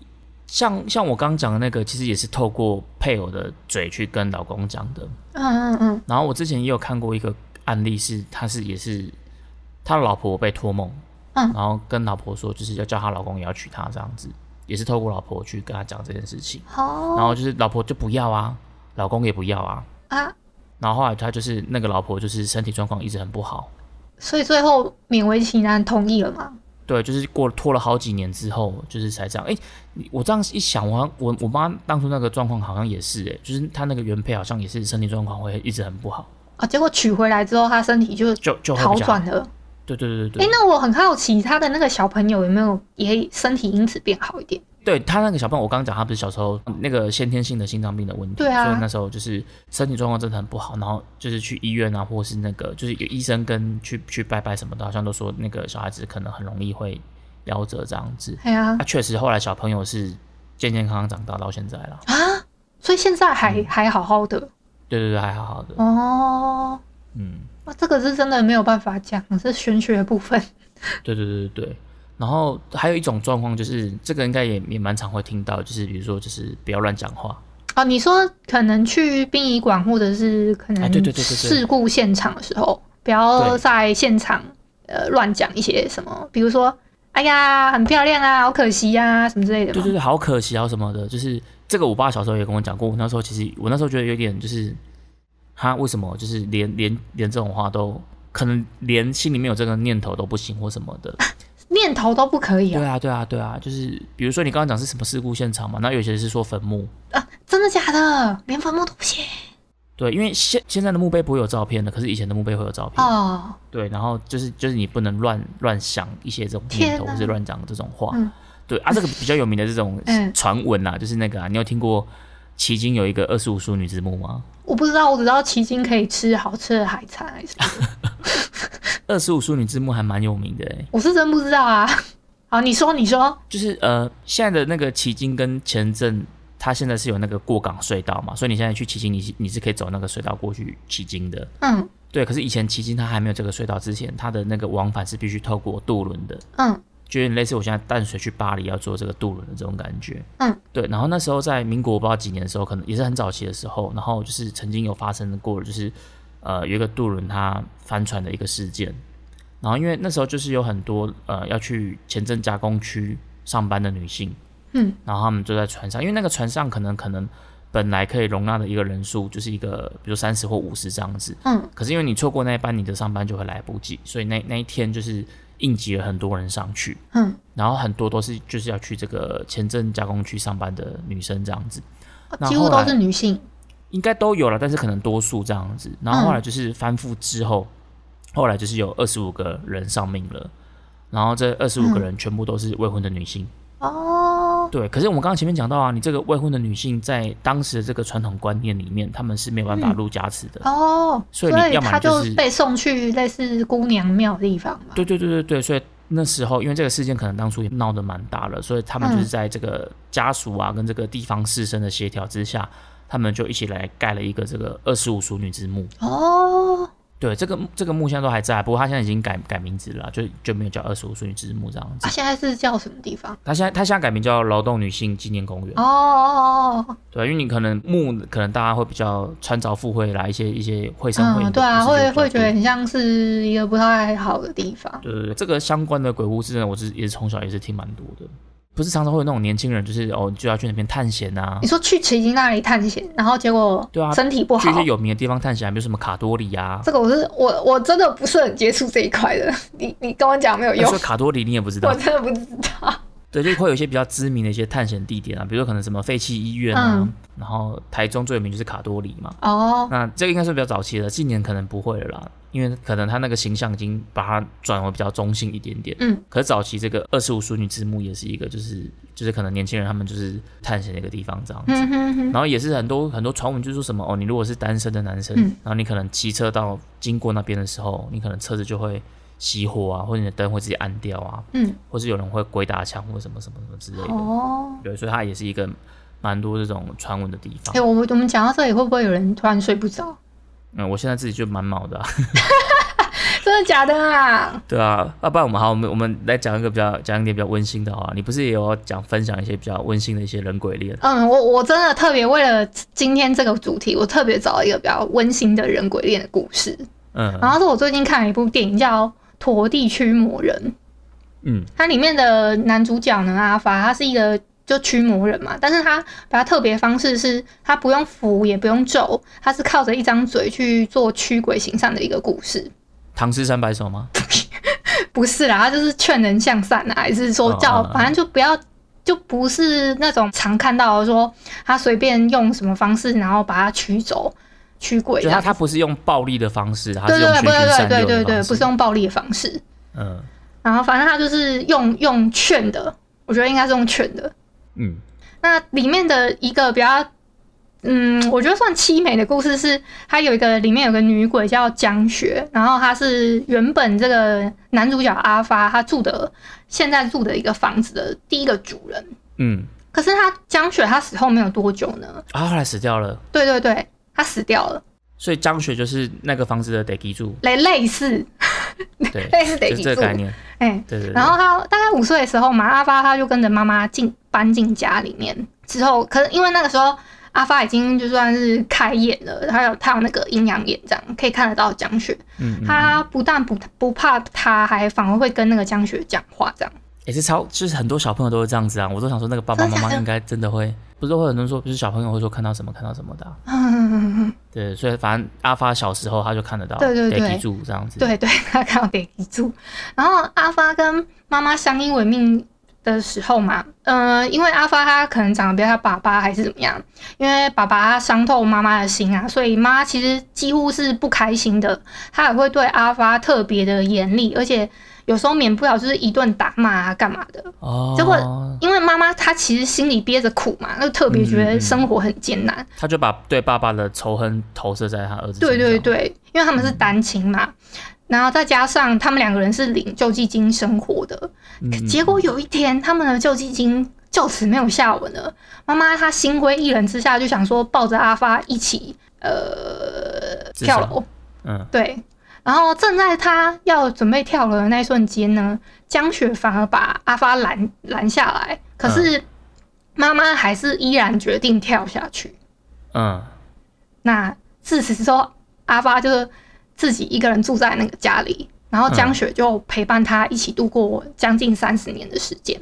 像像我刚刚讲的那个，其实也是透过配偶的嘴去跟老公讲的。嗯嗯嗯，然后我之前也有看过一个案例是，他是也是他的老婆被托梦，嗯然后跟老婆说就是要叫她老公也要娶她这样子，也是透过老婆去跟他讲这件事情。哦然后就是老婆就不要啊，老公也不要啊。啊，然后后来他就是那个老婆就是身体状况一直很不好，所以最后勉为其难同意了嘛。对，就是过了拖了好几年之后，就是才这样。哎、我这样一想，我我我妈当初那个状况好像也是、哎，就是她那个原配好像也是身体状况会一直很不好，啊，结果娶回来之后，她身体就就就好转了。对对对哎、对对，那我很好奇，他的那个小朋友有没有也身体因此变好一点？对他那个小朋友，我刚刚讲他不是小时候那个先天性的心脏病的问题，对啊所以那时候就是身体状况真的很不好，然后就是去医院啊，或是那个就是有医生跟去去拜拜什么的，好像都说那个小孩子可能很容易会夭折这样子。哎呀啊，确实后来小朋友是健健康康长大到现在了，啊，所以现在嗯还、还好好的对对对，还好好的，哦。嗯，哇，这个是真的没有办法讲，是玄学的部分。对对对对对。然后还有一种状况就是，这个应该也也蛮常会听到，就是比如说就是不要乱讲话，哦，你说可能去殡仪馆或者是可能哎对对对事故现场的时候，不要在现场呃乱讲一些什么，比如说哎呀很漂亮啊，好可惜呀、什么之类的嘛。对对对，好可惜啊什么的，就是这个我爸小时候也跟我讲过，我那时候其实我那时候觉得有点就是，他为什么就是连连连这种话都可能连心里面有这个念头都不行或什么的，念头都不可以啊！对啊对啊对啊，就是比如说你刚刚讲是什么事故现场嘛，那有些是说坟墓啊，真的假的？连坟墓都不行对，因为现现在的墓碑不会有照片的，可是以前的墓碑会有照片，哦。对，然后就是就是你不能乱乱想一些这种念头，或是乱讲这种话。嗯对啊，这个比较有名的这种 嗯传闻啊，就是那个啊，你有听过迄今有一个二十五淑女之墓吗？我不知道，我只知道奇经可以吃好吃的海产还是什么的，二十五淑女之墓还蛮有名的诶，我是真不知道啊。好，你说，你说，就是呃，现在的那个旗津跟前镇，它现在是有那个过港隧道嘛，所以你现在去旗津，你是你是可以走那个隧道过去旗津的。嗯。对，可是以前旗津它还没有这个隧道之前，它的那个往返是必须透过渡轮的，嗯就有点类似我现在淡水去巴黎要坐这个渡轮的这种感觉。嗯，对。然后那时候在民国不知道几年的时候，可能也是很早期的时候，然后就是曾经有发生过，就是呃有一个渡轮它翻船的一个事件。然后因为那时候就是有很多呃要去前镇加工区上班的女性，嗯，然后他们就在船上，因为那个船上可能可能本来可以容纳的一个人数就是一个比如三十或五十这样子，嗯可是因为你错过那一班，你的上班就会来不及，所以那那一天就是应急了很多人上去，嗯，然后很多都是就是要去这个前镇加工区上班的女生这样子，那几乎都是女性。应该都有了，但是可能多数这样子。然后后来就是翻覆之后，后来就是有二十五个人丧命了，然后这二十五个人全部都是未婚的女性。哦，对，可是我们刚刚前面讲到啊，你这个未婚的女性在当时的这个传统观念里面，她们是没有办法入家祠的。哦，所以你要么他就就是被送去类似姑娘庙的地方嘛。对对对对对，所以那时候因为这个事件可能当初也闹得蛮大了，所以他们就是在这个家属啊跟这个地方士绅的协调之下，他们就一起来盖了一个这个二十五淑女之墓。哦，对，这个这个墓现在都还在，不过他现在已经改改名字了，就就没有叫二十五岁女之墓这样子啊，。现在是叫什么地方？他现在他现在改名叫劳动女性纪念公园。哦哦哦，对，因为你可能墓可能大家会比较穿凿附会啦，一些一些会声会对啊，会会觉得很像是一个不太好的地方。对对对，这个相关的鬼故事呢，我是也是从小也是听蛮多的。不是常常会有那种年轻人，就是哦就要去那边探险啊。你，说去奇经那里探险，然后结果对啊身体不好。去一些，有名的地方探险啊，比如什么卡多里啊。这个我是我我真的不是很接触这一块的，你你跟我讲没有用。那说，卡多里你也不知道，我真的不知道。对，就会有一些比较知名的一些探险地点啊，比如说可能什么废弃医院啊，嗯。然后台中最有名就是卡多里嘛。哦，那这个应该是比较早期的，近年可能不会了啦，因为可能他那个形象已经把它转为比较中性一点点。嗯，可是早期这个二十五淑女之墓也是一个，就是就是可能年轻人他们就是探险的一个地方这样子。嗯哼哼，然后也是很多很多传闻，就是说什么哦，你如果是单身的男生，嗯然后你可能骑车到经过那边的时候，你可能车子就会熄火啊，或者你的灯会自己暗掉啊，嗯，或是有人会鬼打墙或者什么什么什么之类的。哦，对，所以它也是一个蛮多这种传闻的地方。哎、我们我们讲到这里，会不会有人突然睡不着？嗯，我现在自己就蛮毛的、啊，真的假的啊？对啊，要不然我们好，我们我们来讲一个比较讲一点比较温馨的啊。你不是也有讲分享一些比较温馨的一些人鬼恋？嗯，我我真的特别为了今天这个主题，我特别找了一个比较温馨的人鬼恋的故事。嗯然后是我最近看了一部电影叫《陀地驱魔人》，嗯它里面的男主角呢，阿法，他是一个就驱魔人嘛，但是他比较特别方式是，他不用符也不用咒，他是靠着一张嘴去做驱鬼行善的一个故事。唐诗三百首吗？不是啦，他就是劝人向善啊，还是说叫反正就不要。就不是那种常看到的说他随便用什么方式，然后把他驱走、驱鬼。就他他不是用暴力的方式，他对对对，是用对对对对对，的方式。不是用暴力的方式。嗯然后反正他就是用用劝的，我觉得应该是用劝的。嗯那里面的一个比较，嗯，我觉得算凄美的故事是，它有一个里面有个女鬼叫江雪，然后她是原本这个男主角阿发他住的现在住的一个房子的第一个主人。嗯，可是他江雪他死后没有多久呢？啊，后来死掉了，对对对，他死掉了，所以张雪就是那个房子的得基柱，类类似对，类似得就是记住，这个概念，哎、对对对。然后他大概五岁的时候嘛，阿发他就跟着妈妈进搬进家里面。之后，可是因为那个时候阿发已经就算是开眼了，他有他有那个阴阳眼，这样可以看得到江雪。嗯嗯，他不但不不怕他，还反而会跟那个江雪讲话，这样。也是超，就是很多小朋友都是这样子啊。我都想说，那个爸爸妈妈应该真的会，不是会很多人说，不是小朋友会说看到什么看到什么的啊、嗯，对，所以反正阿发小时候他就看得到，对对对住这样子。对对，他看到得记住。然后阿发跟妈妈相依为命的时候嘛，呃，因为阿发他可能长得比他爸爸还是怎么样，因为爸爸他伤透妈妈的心啊，所以妈其实几乎是不开心的，他也会对阿发特别的严厉，而且有时候免不了就是一顿打骂啊，干嘛的。哦，结果因为妈妈她其实心里憋着苦嘛，就特别觉得生活很艰难。他就把对爸爸的仇恨投射在她儿子身上。对对对，因为他们是单亲嘛，然后再加上他们两个人是领救济金生活的，嗯，嗯结果有一天他们的救济金就此没有下文了。妈妈她心灰意冷之下，就想说抱着阿发一起呃跳楼，嗯，对。然后正在他要准备跳楼的那一瞬间呢，江雪反而把阿发拦拦下来，可嗯是妈妈还是依然决定跳下去。嗯，那自此之后，阿发就是自己一个人住在那个家里，然后江雪就陪伴他一起度过将近三十年的时间。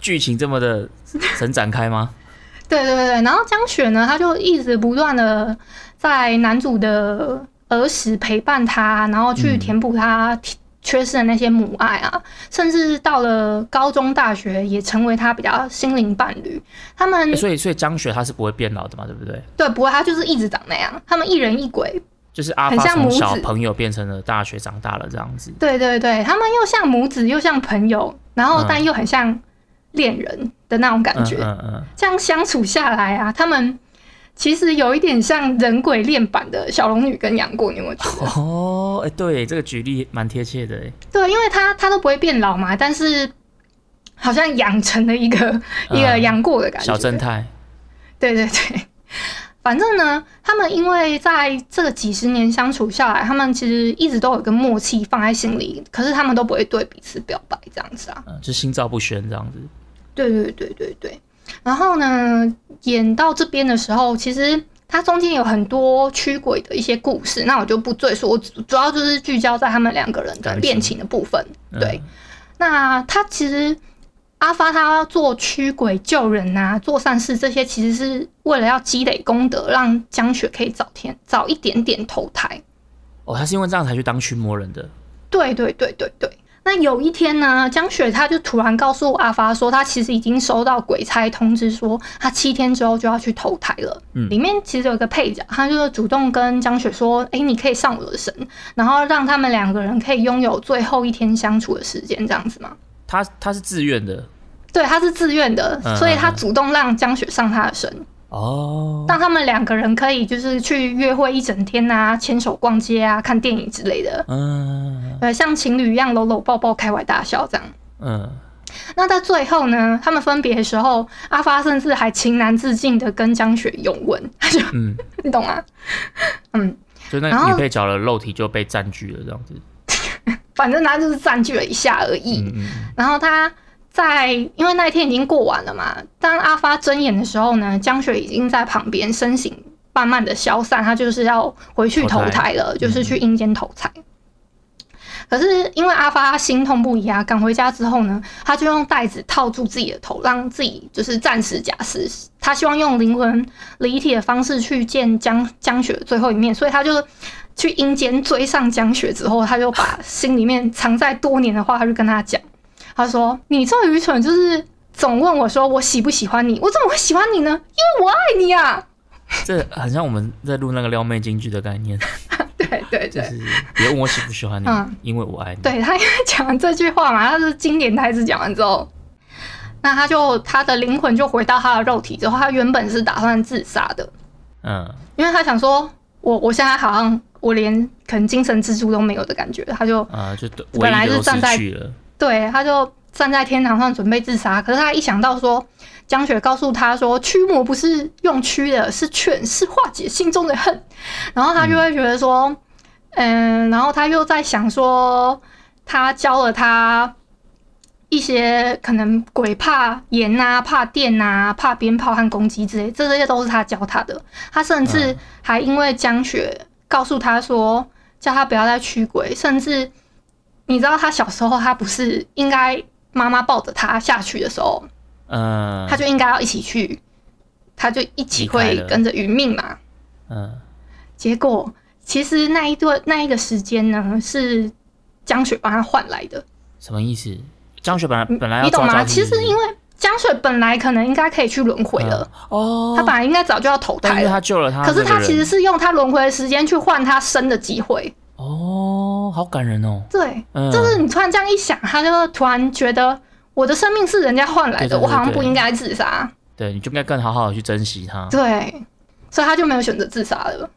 剧情这么的神展开吗？对对对，然后江雪呢，他就一直不断的在男主的儿时陪伴他，然后去嗯填补他缺失的那些母爱啊，甚至到了高中、大学也成为他比较心灵伴侣。他们欸所以所以张雪他是不会变老的嘛，对不对？对不会，他就是一直长那样，他们一人一鬼，就是阿发从小朋友变成了大学长大了这样子。对对对，他们又像母子，又像朋友，然后嗯但又很像恋人的那种感嗯觉。嗯嗯，这样相处下来啊，他们其实有一点像人鬼恋版的小龙女跟杨过，你有没有觉得？哦，哎、对，这个举例蛮贴切的哎。对，因为他他都不会变老嘛，但是好像养成了一个、一个嗯杨过的感觉。小正太，对对对，反正呢，他们因为在这个几十年相处下来，他们其实一直都有一个默契放在心里，可是他们都不会对彼此表白这样子啊。嗯，就心照不宣这样子。对对对对对。然后呢，演到这边的时候，其实它中间有很多驱鬼的一些故事，那我就不赘述，我主主要就是聚焦在他们两个人的恋情的部分。嗯对，那他其实阿发他做驱鬼救人啊，做善事这些，其实是为了要积累功德，让江雪可以早天早一点点投胎。哦，他是因为这样才去当驱魔人的。对对对对对。那有一天呢，江雪她就突然告诉阿发说，她其实已经收到鬼差通知，说她七天之后就要去投胎了。嗯。里面其实有一个配角，他就是主动跟江雪说：“哎、你可以上我的身，然后让他们两个人可以拥有最后一天相处的时间，这样子吗？”他他是自愿的？对，他是自愿的，嗯所以他主动让江雪上他的身，哦。让他们两个人可以就是去约会一整天啊，牵手逛街啊，看电影之类的，嗯呃，像情侣一样搂搂抱抱，开怀大笑这样。嗯，那在最后呢，他们分别的时候，阿发甚至还情难自禁的跟江雪拥吻，他就嗯，你懂吗？嗯，就那个女配角的肉体就被占据了这样子。反正他就是占据了一下而已。嗯嗯然后他在因为那一天已经过完了嘛，当阿发睁眼的时候呢，江雪已经在旁边身形慢慢的消散，他就是要回去投胎了，就是去阴间投胎。可是因为阿发心痛不已啊，赶回家之后呢，他就用袋子套住自己的头，让自己就是暂时假死。他希望用灵魂离体的方式去见江江雪的最后一面，所以他就去阴间追上江雪之后，他就把心里面藏在多年的话，他就跟他讲，他说：“你这么愚蠢，就是总问我说我喜不喜欢你，我怎么会喜欢你呢？因为我爱你啊！”这很像我们在录那个撩妹京剧的概念，对对。对，就是别问我喜不喜欢你，嗯。因为我爱你。对他因为讲完这句话嘛，他是经典台词讲完之后，那他就他的灵魂就回到他的肉体之后，他原本是打算自杀的，嗯，因为他想说，我我现在好像我连可能精神支柱都没有的感觉，他就啊，就都本来是站在。对他就站在天堂上准备自杀，可是他一想到说江雪告诉他说驱魔不是用驱的，是劝，是化解心中的恨，然后他就会觉得说，嗯，然后他又在想说，他教了他。一些可能鬼怕盐啊、怕电啊、怕鞭炮和攻击之类，这这些都是他教他的。他甚至嗯还因为江雪告诉他说，叫他不要再驱鬼，甚至你知道他小时候他不是应该妈妈抱着他下去的时候，嗯，他就应该要一起去，他就一起会跟着殒命嘛。嗯结果其实那一段那一个时间呢，是江雪帮他换来的。什么意思？江雪本来本来要你懂吗？其实因为江雪本来可能应该可以去轮回了，哦，他本来应该早就要投胎了他，救了他，可是他其实是是用他轮回的时间去换他生的机会。哦，好感人哦。对，嗯，就是你突然这样一想，他就突然觉得我的生命是人家换来的，我好像不对应该自杀。对，你就应该更好好的去珍惜他。对，所以他就没有选择自杀了。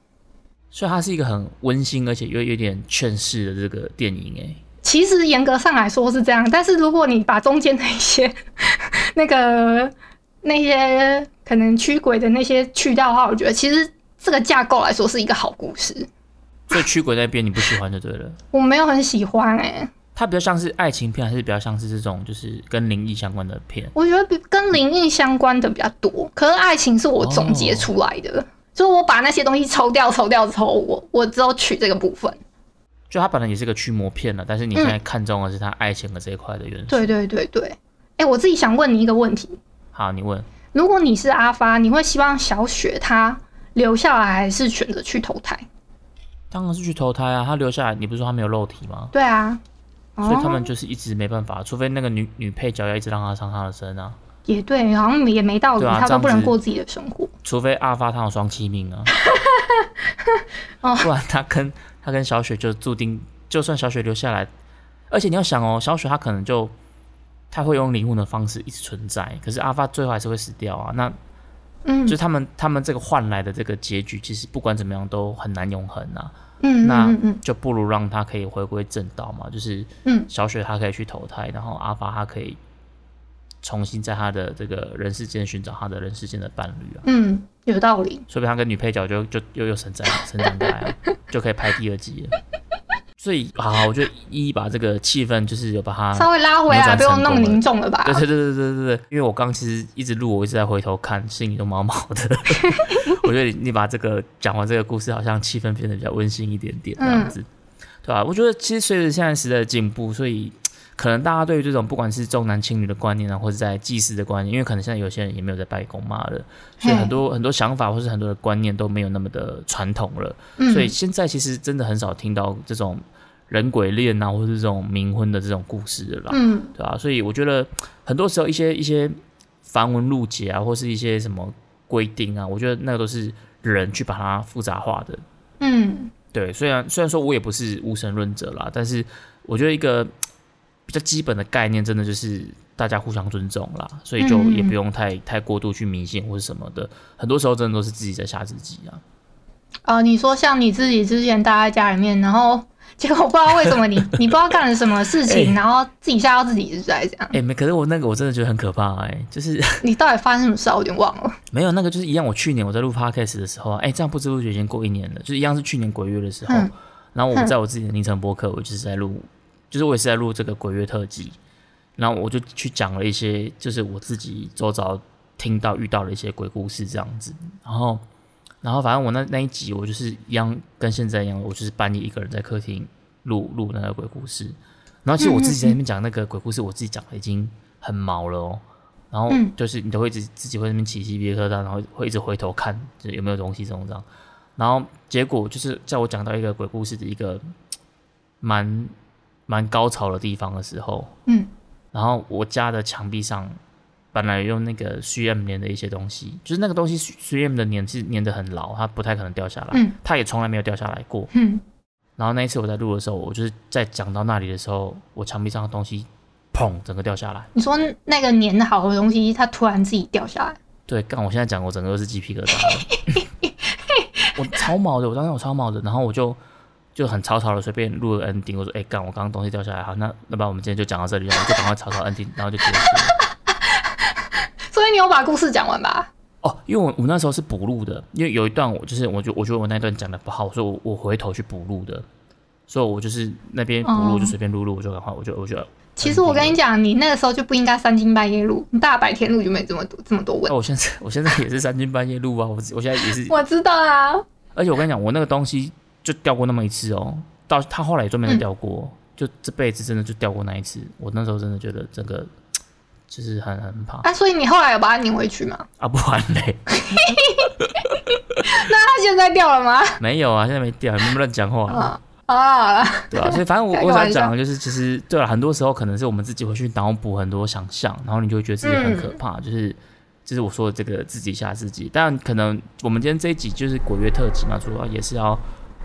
所以它是一个很温馨而且又有点劝世的这个电影哎。其实严格上来说是这样，但是如果你把中间的一些 那个那些可能驱鬼的那些去掉的话，我觉得其实这个架构来说是一个好故事。所以驱鬼那边你不喜欢就对了。我没有很喜欢哎、它比较像是爱情片，还是比较像是这种就是跟灵异相关的片？我觉得比跟灵异相关的比较多，可是爱情是我总结出来的，就是我把那些东西抽掉抽掉之后，我我只有取这个部分。就它本来也是个驱魔片了，但是你现在看中的是它爱情的这一块的元素。嗯对对对对，哎、我自己想问你一个问题：好，你问。如果你是阿发，你会希望小雪她留下来，还是选择去投胎？当然是去投胎啊，她留下来，你不是说她没有肉体吗？对啊，所以他哦们就是一直没办法，除非那个女女配角要一直让她上她的身啊，也对，好像也没道理，啊他都不能过自己的生活。除非阿发他有双妻命啊，哦。不然他跟他跟小雪就注定，就算小雪留下来，而且你要想哦，小雪她可能就他会用灵魂的方式一直存在，可是阿发最后还是会死掉啊，那嗯。就他们他们这个换来的这个结局，其实不管怎么样都很难永恒啊，嗯那就不如让他可以回归正道嘛，就是嗯。小雪她可以去投胎，然后阿发他可以重新在他的这个人世间寻找他的人世间的伴侣啊，嗯，有道理。说不定他跟女配角就就又又成长 成长开啊，就可以拍第二季了。所以好，我就一一把这个气氛就是有把它稍微拉回来，不用那么凝重了吧？对对对对对对对，因为我刚其实一直录，我一直在回头看，心里都毛毛的。我觉得你你把这个讲完这个故事，好像气氛变得比较温馨一点点这样子，对吧、我觉得其实随着现在时代的进步，所以可能大家对于这种不管是重男轻女的观念啊，或者在祭祀的观念，因为可能现在有些人也没有在拜公妈了，所以很多很多想法或是很多的观念都没有那么的传统了。嗯所以现在其实真的很少听到这种人鬼恋啊，或是这种冥婚的这种故事了啦。嗯对啊，所以我觉得很多时候一些一些繁文缛节啊，或是一些什么规定啊，我觉得那个都是人去把它复杂化的。嗯对，虽然虽然说我也不是无神论者啦，但是我觉得一个比较基本的概念，真的就是大家互相尊重啦，所以就也不用太太过度去迷信或是什么的。很多时候真的都是自己在吓自己啊。哦，你说像你自己之前待在家里面，然后结果不知道为什么你 你不知道干了什么事情，哎然后自己吓到自己，是在这样哎、。没，可是我那个我真的觉得很可怕哎、就是 你到底发生什么事啊？我有点忘了。没有那个就是一样。我去年我在录 podcast 的时候啊，哎、这样不知不觉已经过一年了，就是一样是去年鬼月的时候，嗯然后我在我自己的凌晨播客，我就是在录，就是我也是在录这个鬼月特辑，然后我就去讲了一些，就是我自己周遭听到遇到的一些鬼故事这样子，然后，然后反正我那那一集我就是一样跟现在一样，我就是半夜一个人在客厅录录那个鬼故事，然后其实我自己在那边讲那个鬼故事，我自己讲的已经很毛了哦。然后嗯就是你都会自自己会在那边起鸡皮疙瘩，然后会一直回头看，就有没有东西这种这样。然后结果就是在我讲到一个鬼故事的一个蛮蛮高潮的地方的时候，嗯，然后我家的墙壁上本来用那个 CM 粘的一些东西，就是那个东西 CM 的粘是粘的很牢，它不太可能掉下来，嗯它也从来没有掉下来过。嗯，然后那一次我在录的时候，我就是在讲到那里的时候，我墙壁上的东西砰整个掉下来。你说那个粘好的东西，它突然自己掉下来，对，干！我现在讲，我整个都是鸡皮疙瘩。我超毛的，我当时我超毛的，然后我就就很草草的随便录了 ending。我说：“哎、干！我刚刚东西掉下来，好，那那不然我们今天就讲到这里，我就赶快草草 ending，然后就结束了。所以你有把故事讲完吧？哦，因为我我那时候是补录的，因为有一段我就是我觉我觉得我那段讲的不好，所以我我回头去补录的，所以我就是那边补录哦就随便录录，我就赶快我就我就。其实我跟你讲，你那个时候就不应该三更半夜录，你大白天录就没这么多这么多问哦，。我现在我现在也是三更半夜录啊，我我现在也是我知道啊，而且我跟你讲，我那个东西就掉过那么一次哦，到他后来也专门嗯掉过，就这辈子真的就掉过那一次。我那时候真的觉得整个就是很很怕啊，所以你后来有把它拧回去吗？啊，不然嘞，那他现在掉了吗？没有啊，现在没掉，你们乱讲话、啊，好了好了，对啊，所以反正我我想讲的就是，其实对了，很多时候可能是我们自己会去脑补很多想象，然后你就会觉得自己很可怕，就是就是我说的这个自己吓自己。但可能我们今天这一集就是鬼月特辑嘛，主要也是要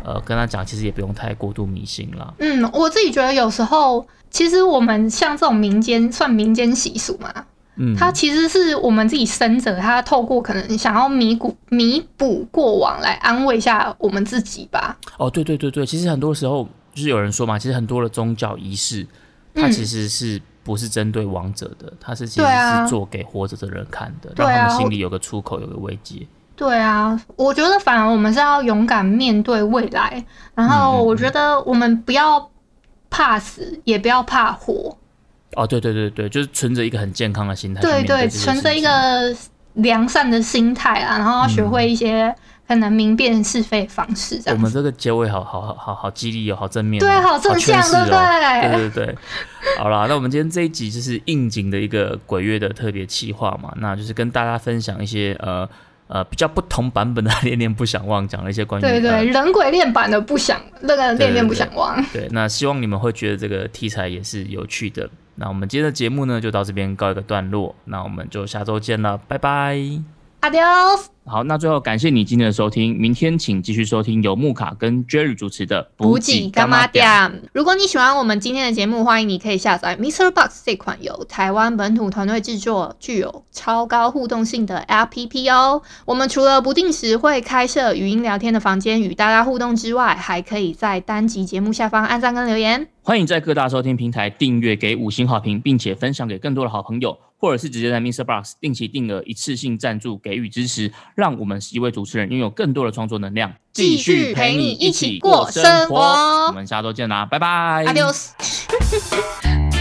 呃跟他讲，其实也不用太过度迷信啦。嗯，我自己觉得有时候，其实我们像这种民间算民间习俗嘛，嗯，它其实是我们自己生者，他透过可能想要弥补弥补过往来安慰一下我们自己吧。哦，对对对对，其实很多时候就是有人说嘛，其实很多的宗教仪式，它嗯其实是不是针对亡者的，它是其实是做给活着的人看的，对让他啊们心里有个出口，有个慰藉。对啊，我觉得反而我们是要勇敢面对未来，然后我觉得我们不要怕死，也不要怕活，哦，对对对对，就是存着一个很健康的心态去对对，存着一个良善的心态啊，然后要学会一些可能明辨是非的方式，这我们。这个结尾好好好好好激励哦，好正面哦，对好正向对不对对对对。好啦，那我们今天这一集就是应景的一个鬼月的特别企划嘛，那就是跟大家分享一些呃呃比较不同版本的《恋恋不想忘》，讲了一些关于对对，呃人鬼恋版的不想那个恋恋不想忘。对，那希望你们会觉得这个题材也是有趣的。那我们今天的节目呢，就到这边告一个段落。那我们就下周见了，拜拜。Adios。好，那最后感谢你今天的收听，明天请继续收听由木卡跟 Jerry 主持的补给干妈店。如果你喜欢我们今天的节目，欢迎你可以下载 Mr. Box 这款由台湾本土团队制作、具有超高互动性的 APP 哦。我们除了不定时会开设语音聊天的房间与大家互动之外，还可以在单集节目下方按赞跟留言。欢迎在各大收听平台订阅、给五星好评，并且分享给更多的好朋友，或者是直接在 Mr. Box 定期定额一次性赞助给予支持，让我们十一位主持人拥有更多的创作能量，继续陪你一起过生活我们下周见啦，拜拜。Adios。